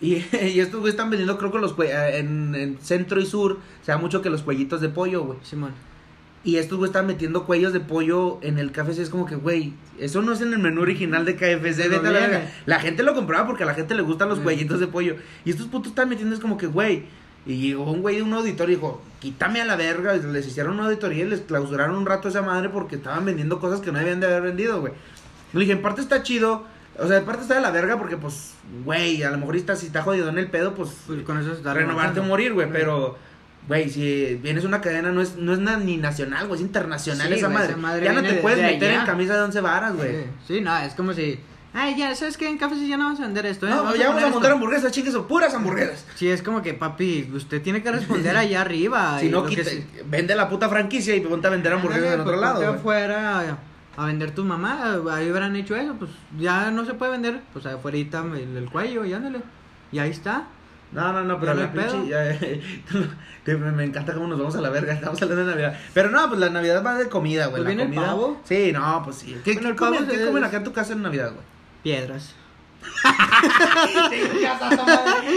Y, [LAUGHS] y estos güey están vendiendo, creo que los eh, en, en centro y sur, se da mucho que los cuellitos de pollo, güey. Simón. Y estos güey están metiendo cuellos de pollo en el KFC. Es como que, güey, eso no es en el menú original de KFC. No vete a la. La gente lo compraba porque a la gente le gustan los Sí. cuellitos de pollo. Y estos putos están metiendo, es como que, güey. Y llegó un güey de un auditorio y dijo, quítame a la verga. Les hicieron una auditoría y les clausuraron un rato a esa madre porque estaban vendiendo cosas que no debían de haber vendido, güey. Le dije, en parte está chido. O sea, en parte está de la verga porque, pues, güey, a lo mejor está, si está jodido en el pedo, pues, Pues con eso está renovarte o morir, güey. Pero, güey, si vienes una cadena, no es, no es ni nacional, güey, es internacional Sí, esa, madre. esa madre Ya no te de- puedes de meter allá. en camisa de once varas, güey. Sí, sí, no, es como si. Ay, ya, ¿sabes qué? En café sí ya no vamos a vender esto, ¿eh? No, ya vamos a esto". montar hamburguesas, chingues, son puras hamburguesas. Sí, es como que, papi, usted tiene que responder allá [LAUGHS] arriba. Si no, que quita- vende la puta franquicia y ponte a vender hamburguesas en otro pues, lado, güey. afuera a vender tu mamá, ahí hubieran hecho eso, pues ya no se puede vender, pues afuera el, el cuello y ándale. Y ahí está. No, no, no, pero la pinche. te- [LAUGHS] me, encanta cómo nos vamos a la verga. Estamos hablando de Navidad. Pero no, pues la Navidad va de comida, güey. Pues la viene el comida. pavo. Sí, no, pues sí. ¿Qué, Bueno, qué el pavo comen, es- qué comen acá en tu casa en Navidad, güey? Piedras.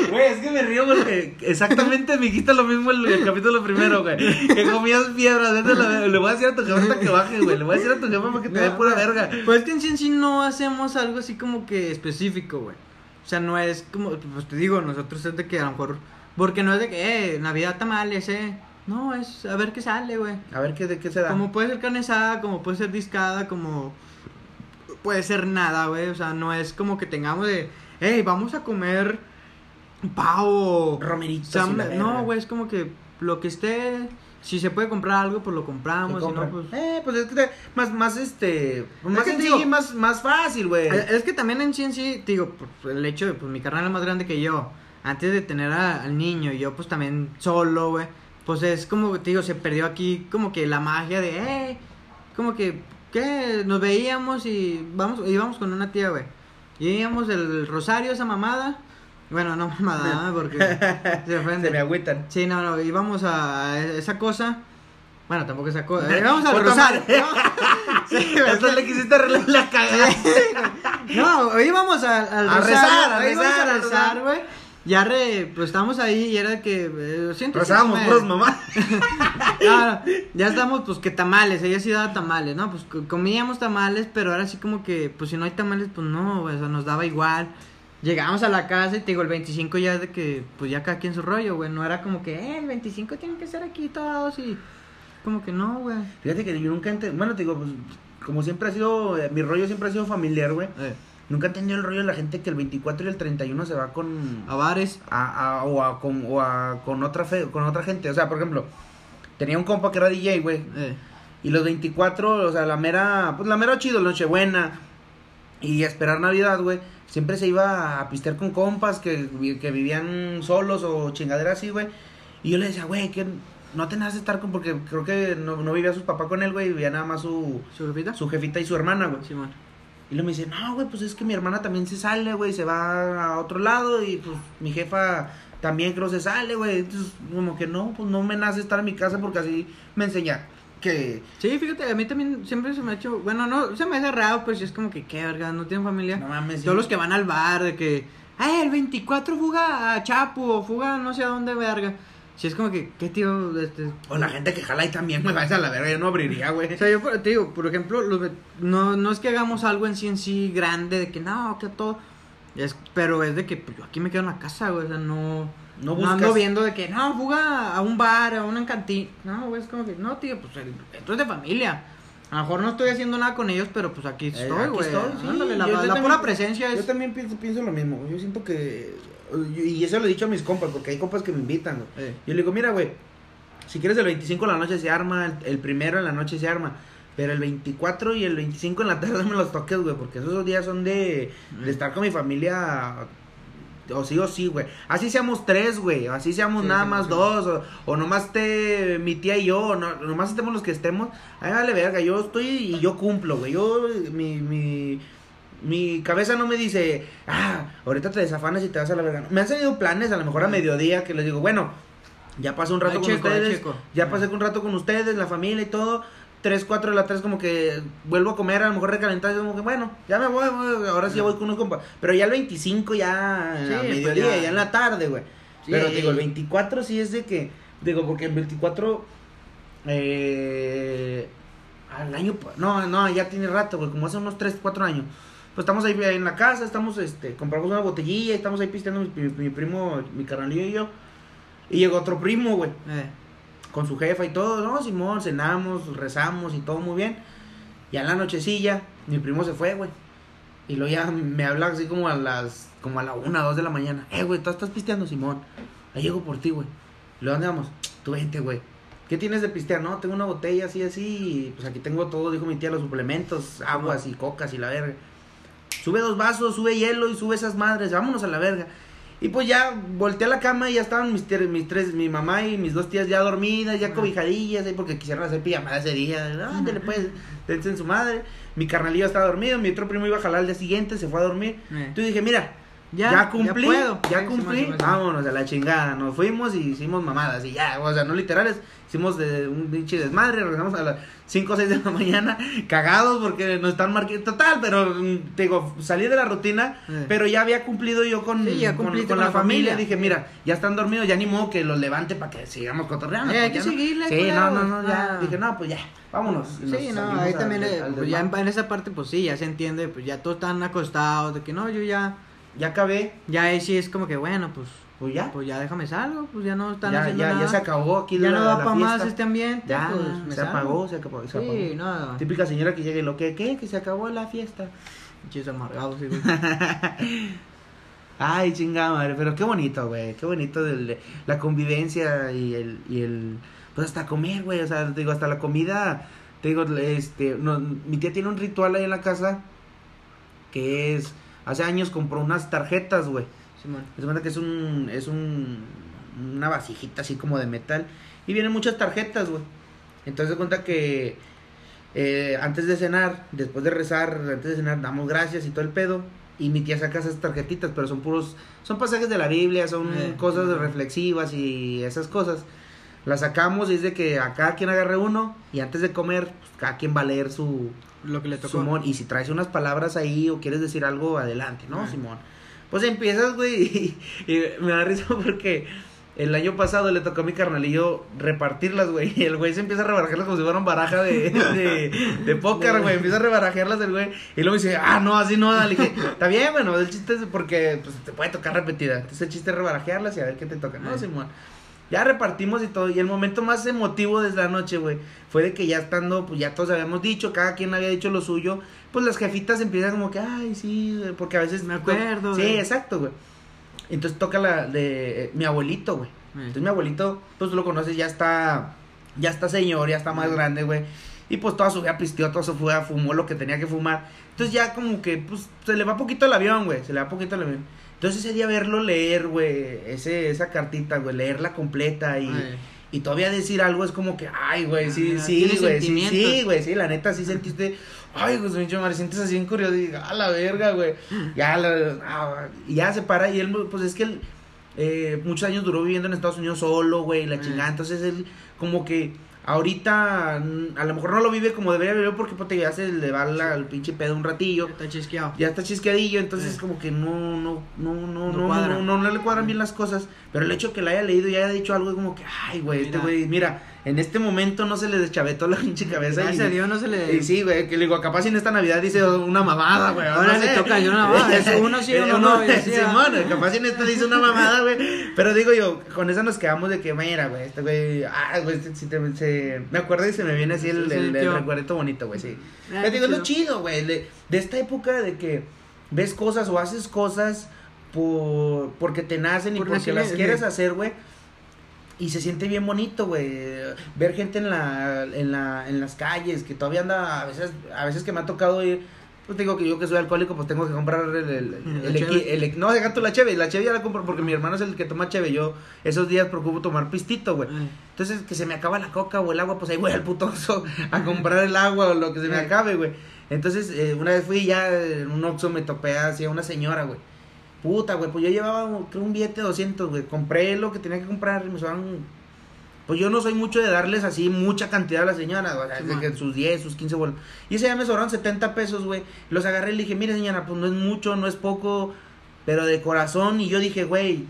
Güey, es que me río porque exactamente me dijiste lo mismo el, el capítulo primero, güey. Que comías piedras. la. Le voy a decir a tu jefa hasta que baje, güey. Le voy a decir a tu jefa para que te dé No, pura verga. Pues es que en sí en sí no hacemos algo así como que específico, güey. O sea, no es como, pues te digo, nosotros es de que a lo mejor, porque no es de que, eh, Navidad tamales, eh. No, es a ver qué sale, güey. A ver qué, de qué se da. Como puede ser carne asada, como puede ser discada, como puede ser nada, güey. O sea, no es como que tengamos de, hey, vamos a comer pavo. Romeritos. No, güey, es como que lo que esté, si se puede comprar algo, pues lo ¿Qué compramos, si no, pues... Eh, pues es que te- más, más este. Más que te sencillo digo- y más, más fácil, güey. Eh, Es que también en sí en sí, te digo, pues, el hecho de, pues mi carnal es más grande que yo, antes de tener a- al niño y yo pues también solo, güey, pues es como, te digo, se perdió aquí como que la magia de, eh, como que, ¿qué? Nos veíamos y vamos, íbamos con una tía, güey, y íbamos el rosario, esa mamada, bueno, no mamada, ¿eh? porque [LAUGHS] se ofende. Se me agüitan. Sí, no, no, íbamos a esa cosa, bueno, tampoco esa cosa, [LAUGHS] íbamos al rosario. madre. [LAUGHS] Sí, le quisiste arreglar la cagada. no, íbamos a, al A rosario, rezar, a rezar, a rezar. güey. Ya re, pues estábamos ahí y era que, eh, siento que Rosábamos me- puros no, [LAUGHS] ya estamos, pues que tamales, ella sí daba tamales, ¿no? Pues co- comíamos tamales, pero ahora sí como que, pues si no hay tamales, pues no, güey, o sea, nos daba igual. Llegamos a la casa y te digo, el 25 ya de que, pues ya cada quien su rollo, güey, no era como que, eh, el 25 tienen que ser aquí todos y, como que no, güey. Fíjate que yo nunca entendí. Bueno, te digo, pues. como siempre ha sido, eh, mi rollo siempre ha sido familiar, güey. Eh, Nunca he entendido el rollo de la gente que el 24 y el 31 se va con... a bares. a, a- o, a, con, o a- con otra fe, con otra gente. O sea, por ejemplo, tenía un compa que era DJ, güey. Eh, Y los 24, o sea, la mera, pues la mera chido, Nochebuena. Y esperar Navidad, güey. Siempre se iba a pistear con compas que, que vivían solos o chingaderas así, güey. Y yo le decía, güey, que no tenías de estar con, porque creo que no, no vivía su papá con él, güey. Vivía nada más su, ¿Su jefita? su jefita y su hermana, güey. Simón. Y luego me dice, no, güey, pues es que mi hermana también se sale, güey, se va a otro lado y pues mi jefa también creo se sale, güey. Entonces, como que no, pues no me nace estar en mi casa porque así me enseña que... Sí, fíjate, a mí también siempre se me ha hecho. Bueno, no, se me hace raro, pero sí es como que, ¿qué verga? ¿No tienen familia? No mames. Todos los que van al bar, de que, ay, el 24 fuga a Chapo, o fuga no sé a dónde, verga. Sí, es como que, ¿qué tío? Este... O la gente que jala ahí también me vaya a la verga, yo no abriría, güey. O sea, yo te digo, por ejemplo, los no, no es que hagamos algo en sí en sí grande, de que no, que todo. Es, pero es de que pues, yo aquí me quedo en la casa, güey, o sea, no. No No ando viendo de que, no, fuga a un bar, a una cantina. No, güey, es como que, no, tío, pues esto es de familia. A lo mejor no estoy haciendo nada con ellos, pero pues aquí Eh, estoy, güey. estoy, sí, la, la también- pura presencia Yo también pienso, pienso lo mismo, yo siento que... Y eso lo he dicho a mis compas, porque hay compas que me invitan, güey. Eh, Yo le digo, mira, güey, si quieres el 25 en la noche se arma, el, el primero en la noche se arma. Pero el 24 y el 25 en la tarde [LAUGHS] me los toques, güey, porque esos días son de, de estar con mi familia. O sí o sí, güey. Así seamos tres, güey. Así seamos Sí, nada sí, más sí. dos. O, o nomás esté mi tía y yo. O no, nomás estemos los que estemos. Ay, vale, verga. Yo estoy y yo cumplo, güey. Yo, mi, mi, mi cabeza no me dice, ah, ahorita te desafanas y te vas a la verga. Me han salido planes, a lo mejor a mediodía, que les digo, bueno, ya pasé un rato con checo, ustedes. Ya pasé un rato con ustedes, la familia y todo. 3, 4 de la tarde como que vuelvo a comer, a lo mejor recalentado, y como que bueno, ya me voy, voy, ahora sí ya voy con unos compas. Pero ya el 25 ya Sí, a pues mediodía, ya. ya. en la tarde, güey. Sí. Pero digo, el 24 sí es de que, digo, porque el 24, eh, al año, no, no, ya tiene rato, güey, como hace unos 3, 4 años. Pues estamos ahí en la casa, estamos, este, compramos una botellilla, estamos ahí pisteando mi, mi- mi primo, mi carnalillo y yo. Y llegó otro primo, güey eh. con su jefa y todo, no, Simón, cenamos, rezamos y todo muy bien. Ya en la nochecilla, mi primo se fue, güey. Y luego ya me habla así como a las, como a la una, dos de la mañana. Eh, güey, tú estás pisteando, Simón. Ahí llego por ti, güey. ¿Y luego dónde vamos? Tú vente, güey. ¿Qué tienes de pistear? No, tengo una botella así, así. y Pues aquí tengo todo, dijo mi tía, los suplementos, aguas y cocas y la verga. Sube dos vasos, sube hielo y sube esas madres, vámonos a la verga. Y pues ya volteé a la cama y ya estaban mis, mis tres, mi mamá y mis dos tías ya dormidas, ya cobijadillas, ahí porque quisieron hacer pijamada ese día. Ándale pues, dense en su madre. Mi carnalillo estaba dormido, mi otro primo iba a jalar al día siguiente, se fue a dormir. Eh. Entonces dije, mira, Ya, ya, cumplí, ya ya, puedo. Sí, cumplí, Simón. vámonos a la chingada. Nos fuimos y hicimos mamadas y ya, o sea, no literales, hicimos de un pinche desmadre, regresamos a las 5 o 6 de la [LAUGHS] mañana, cagados porque nos están marcando, total, pero mm, te digo, salí de la rutina, Eh. pero ya había cumplido yo con, Sí, ya con, con con la la familia. familia. Dije, mira, ya están dormidos, ya ni modo que los levante para que sigamos cotorreando. Eh, hay que ya no. seguirle, Sí, no, no, no, ya. Ah. Dije, no, pues ya, vámonos. Sí, no, ahí al- también, eh, al pues ya en, en esa parte, pues sí, ya se entiende, pues ya todos están acostados, de que no, yo ya, Ya acabé, ya sí es como que, bueno, pues, pues ya. pues ya déjame salgo, pues ya no están Ya, haciendo ya, nada. ya se acabó aquí ya la, no da la para más este ambiente, Ya, pues me se apagó, se acabó, se apagó. Sí, no, Típica señora que llega y lo que, ¿qué? Que se acabó la fiesta. chis amargados, sí, güey. [LAUGHS] Ay, chingada madre, pero qué bonito, güey, qué bonito del- la convivencia y el, y el, pues hasta comer, güey, o sea, te digo, hasta la comida, te digo, este, no, mi tía tiene un ritual ahí en la casa que es, hace años compró unas tarjetas, güey, Simón. se cuenta que es un, es un, una vasijita así como de metal y vienen muchas tarjetas, güey, entonces se cuenta que eh, antes de cenar, después de rezar, antes de cenar, damos gracias y todo el pedo. Y mi tía saca esas tarjetitas, pero son puros, son pasajes de la Biblia, son Eh, cosas sí. reflexivas y esas cosas. Las sacamos y es de que a cada quien agarre uno y antes de comer, pues, cada quien va a leer su, Lo que le su tocó. mon. Y si traes unas palabras ahí o quieres decir algo, adelante, ¿no, Ah. Simón? Pues empiezas, güey, [LAUGHS] y, y me da risa porque el año pasado le tocó a mi carnalillo repartirlas, güey. Y el güey se empieza a rebarajarlas como si fueran baraja de, de, [LAUGHS] de póker, güey. Empieza a rebarajarlas el güey. Y luego dice, ah, no, así no. Le dije, está bien, bueno, el chiste es porque pues, te puede tocar repetida. Entonces el chiste es rebarajearlas y a ver qué te toca. No. Simón. Ya repartimos y todo. Y el momento más emotivo de la noche, güey, fue de que ya estando, pues ya todos habíamos dicho, cada quien había dicho lo suyo. Pues las jefitas empiezan como que, ay, sí, güey", porque a veces. Me acuerdo, Sí, güey. exacto, güey. Entonces toca la de eh, mi abuelito, güey. Entonces mi abuelito, pues tú lo conoces, ya está, ya está señor, ya está más grande, güey. Y pues toda su vida pisteó, todo se fue, fumó lo que tenía que fumar. Entonces ya como que, pues, se le va poquito el avión, güey. Se le va poquito el avión. Entonces ese día verlo leer, güey, ese, esa cartita, güey, leerla completa y, Ay. y todavía decir algo es como que, ay, güey, sí, Ah, sí, güey, sí, sí, güey, sí, la neta, sí sentiste, ay, pues, pinche madre, sientes así en curioso, y a la verga, güey, ya, la, ah, y ya se para, y él, pues, es que él, eh, muchos años duró viviendo en Estados Unidos solo, güey, la chingada, entonces él, como que, ahorita, mm, a lo mejor no lo vive como debería vivir, porque, pues, te ya se le va la- el pinche pedo un ratillo, Está chisqueado. ya está chisqueadillo, entonces Sí. como que no, no, no, no, no, No no, le cuadran bien las cosas. Pero el hecho que la haya leído y haya dicho algo es como que, ay, güey, este güey, mira, en este momento no se le deschavetó la pinche cabeza. Gracias a y, Dios no se le. y sí, güey, que le digo, capaz en esta Navidad dice una mamada, güey. Ahora no le sé. toca yo una mamada, [LAUGHS] uno sí, uno no, y así, [LAUGHS] Simón, capaz en esta dice una mamada, güey. Pero digo yo, con esa nos quedamos de que, mira, güey, este güey, ah, güey, este, sí te- se- me acuerdo y se me viene así el, Sí, el, el tío. recuerdito bonito, güey, sí. Ah, Te digo, es lo chido. güey, de, de esta época de que ves cosas o haces cosas por porque te nacen y Por porque las quieres hacer, güey. Y se siente bien bonito, güey, ver gente en la, en la, en las calles, que todavía anda, a veces, a veces que me ha tocado ir, pues digo que yo que soy alcohólico, pues tengo que comprar el, el, [LAUGHS] no, deja tú la cheve, la cheve ya la compro porque mi hermano es el que toma cheve, yo esos días procuro tomar pistito, güey. Ay. Entonces, que se me acaba la coca o el agua, pues ahí voy al puto Oxxo [LAUGHS] a comprar el agua o lo que se me Sí. acabe, güey. Entonces, eh, una vez fui ya en un Oxxo, me topé así a una señora, güey. Puta, güey, pues yo llevaba creo, un billete de 200, güey. Compré lo que tenía que comprar y me sobraron... Pues yo no soy mucho de darles así mucha cantidad a la señora, o sea, Sí, que sus 10, sus 15 bolos. Y ese día me sobraron 70 pesos, güey. Los agarré y le dije, mire señora, pues no es mucho, no es poco, pero de corazón. Y yo dije, güey,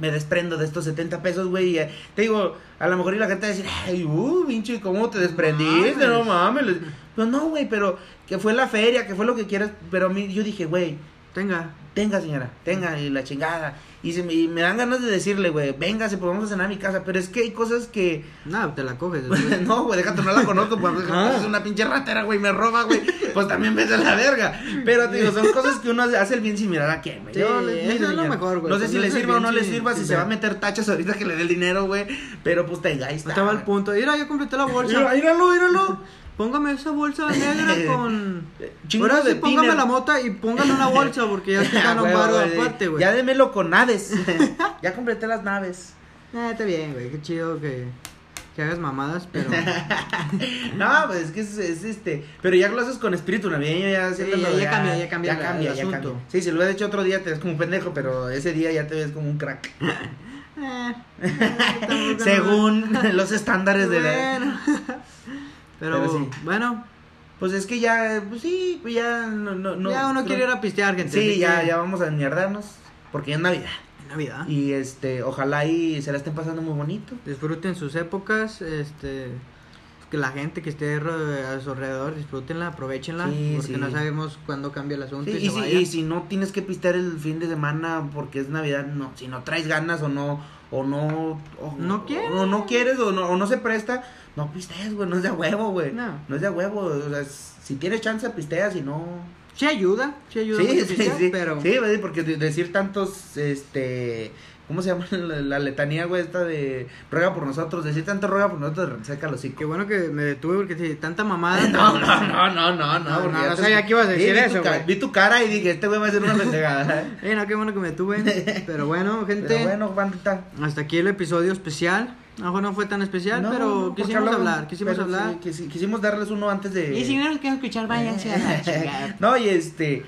me desprendo de estos 70 pesos, güey. y, eh, Te digo, a lo mejor y la gente va a decir, ay, uh, pinche, ¿cómo te desprendiste? No mames. Pues no, güey, pero que fue la feria, que fue lo que quieras. Pero a mí, yo dije, güey, Tenga. Tenga, señora, tenga, y la chingada. Y, se me, y me dan ganas de decirle, güey, véngase, pues vamos a cenar a mi casa. Pero es que hay cosas que. No, te la coges. [LAUGHS] después. no, güey, déjate, no la conozco, pues Ah. es una pinche ratera, güey, me roba, güey. Pues también ves a la verga. Pero te digo, son cosas que uno hace el bien sin mirar a quién, güey. Sí, le- eso es lo mejor, güey. No sé si Cuando le el sirva o no le sirva, si se va a meter tachas ahorita que le dé el dinero, güey. Pero pues te ahí está. Estaba al güey. punto. Mira, yo completé la bolsa. Mira, míralo, míralo. Póngame esa bolsa negra [LAUGHS] con. Chingo Ahora de sí, póngame la mota y póngale una bolsa porque ya [LAUGHS] güey, paro güey, aparte, güey. Ya démelo con naves. [LAUGHS] ya completé las naves. Ah, está bien, güey. Qué chido que, que hagas mamadas, pero. [LAUGHS] No, pues es que es, es, este. Pero ya lo haces con espíritu navideño, ya, Sí, haciéndolo, ya- ya cambia, ya cambia el- cambia, el ya cambia. Sí, si lo hubieras hecho otro día te ves como un pendejo, pero ese día ya te ves como un crack. [LAUGHS] eh, Según los estándares de la. Bueno. Pero, Pero sí. bueno, Pues es que ya, pues sí, pues ya no. no, no ya uno creo- quiere ir a pistear, gente. Sí, ya, que- ya vamos a enmierdarnos. Porque ya es Navidad. Navidad. Y este, ojalá y se la estén pasando muy bonito. Disfruten sus épocas, este. Que la gente que esté a su alrededor, disfrútenla, aprovechenla. Sí, porque sí. no sabemos cuándo cambia el asunto Sí, y, y, si, y si no tienes que pistear el fin de semana porque es Navidad, no, si no traes ganas o no, o no, o No quieres. o no quieres o no, o no se presta, no pistees, güey, no es de huevo, güey, No. no es de huevo, o sea, si tienes chance pisteas y no, Sí ayuda, sí ayuda. sí, sí, pistear, sí, pero. sí, porque de- decir tantos, este, ¿cómo se llama [LAUGHS] la, la letanía, güey, esta de ruega por nosotros, decir tanto ruega por nosotros, seca los Qué hocico. bueno que me detuve porque sí, tanta mamada. [LAUGHS] No, no, no, no, no, no, No, no, no sabía que ibas a Sí, decir eso, güey. Vi tu cara y dije, este güey va a hacer una pendejada. [LAUGHS] Eh, no, qué bueno que me tuve. Pero bueno, gente. Pero bueno, bandita. Hasta aquí el episodio especial. Mejor no fue tan especial, No, pero quisimos hablamos- hablar, quisimos pero hablar. sí, quisi- quisimos darles uno antes de. Y si no nos quieren escuchar, váyanse a la [LAUGHS] chingada. no, y este.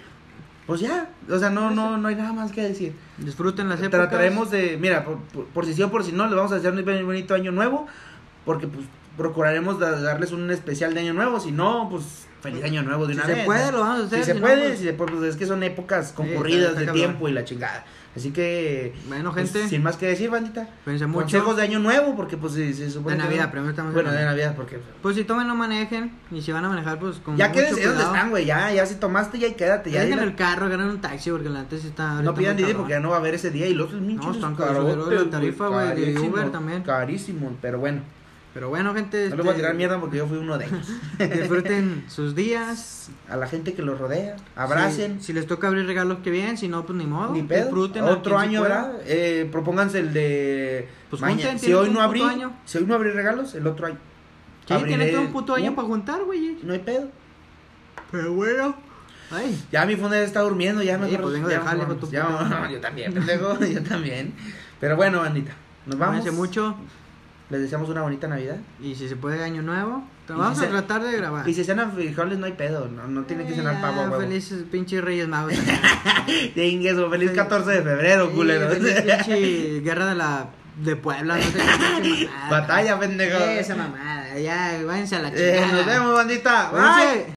Pues ya. O sea, no, no, no hay nada más que decir. Disfruten las épocas. Trataremos de. Mira, por, por, por si sí o por si no, les vamos a hacer un bonito año nuevo. Porque, pues, procuraremos da- darles un especial de año nuevo. Si no, pues, feliz año nuevo de Si una se vez. puede, ¿no? lo vamos a hacer. Si se no, puede, pues- si se puede, pues es que son épocas está- concurridas está de cabrón. tiempo y la chingada. Así que, Bueno, pues, gente, sin más que decir, bandita. cuídense mucho. Consejos de año nuevo, porque pues se, se supone De que- Navidad, primero estamos en Bueno, de Navidad. Porque... Pues si tomen, no manejen. Y si van a manejar, pues con Ya quédense donde están, güey, ya, ya si tomaste ya y quédate, ya. Dejen dile- el carro, agarren un taxi, porque la sí está. no pidan Didi porque ya no va a haber ese día y los No, están caros, la tarifa, güey, de Uber también. Carísimo, pero bueno. Pero bueno, gente. No les voy a este, tirar mierda porque yo fui uno de ellos. [LAUGHS] Disfruten sus días. A la gente que los rodea, abracen. Si, si les toca abrir regalos, que bien. Si no, pues ni modo. Ni pedo. Disfruten. Otro año. ¿verdad? Eh, propónganse el de. Pues maña- junten, si hoy no abrí, año. si hoy no abrí regalos, el otro año. Sí, tienen todo un puto año para juntar, güey. No hay pedo. Pero bueno. Ay. Ya mi fonda está durmiendo, ya me Sí, pues vengo ya jale, vamos, hijo de tu ya madre. [LAUGHS] Yo también, pendejo, [LAUGHS] yo también. Pero bueno, bandita, nos vamos. Cuídense mucho. Les deseamos una bonita Navidad. Y si se puede, año nuevo. Vamos si a se- tratar de grabar. Y si cenan frijoles no hay pedo, no, no tiene que cenar pavo, huevo. Felices pinches Reyes Magos. [LAUGHS] Feliz, feliz 14 de febrero, Sí, culero. feliz [LAUGHS] pinche guerra de la de Puebla, no sé. Batalla, pendejo. Esa mamada, ya, váyanse a la Eh, chingada. nos vemos, bandita. Bye.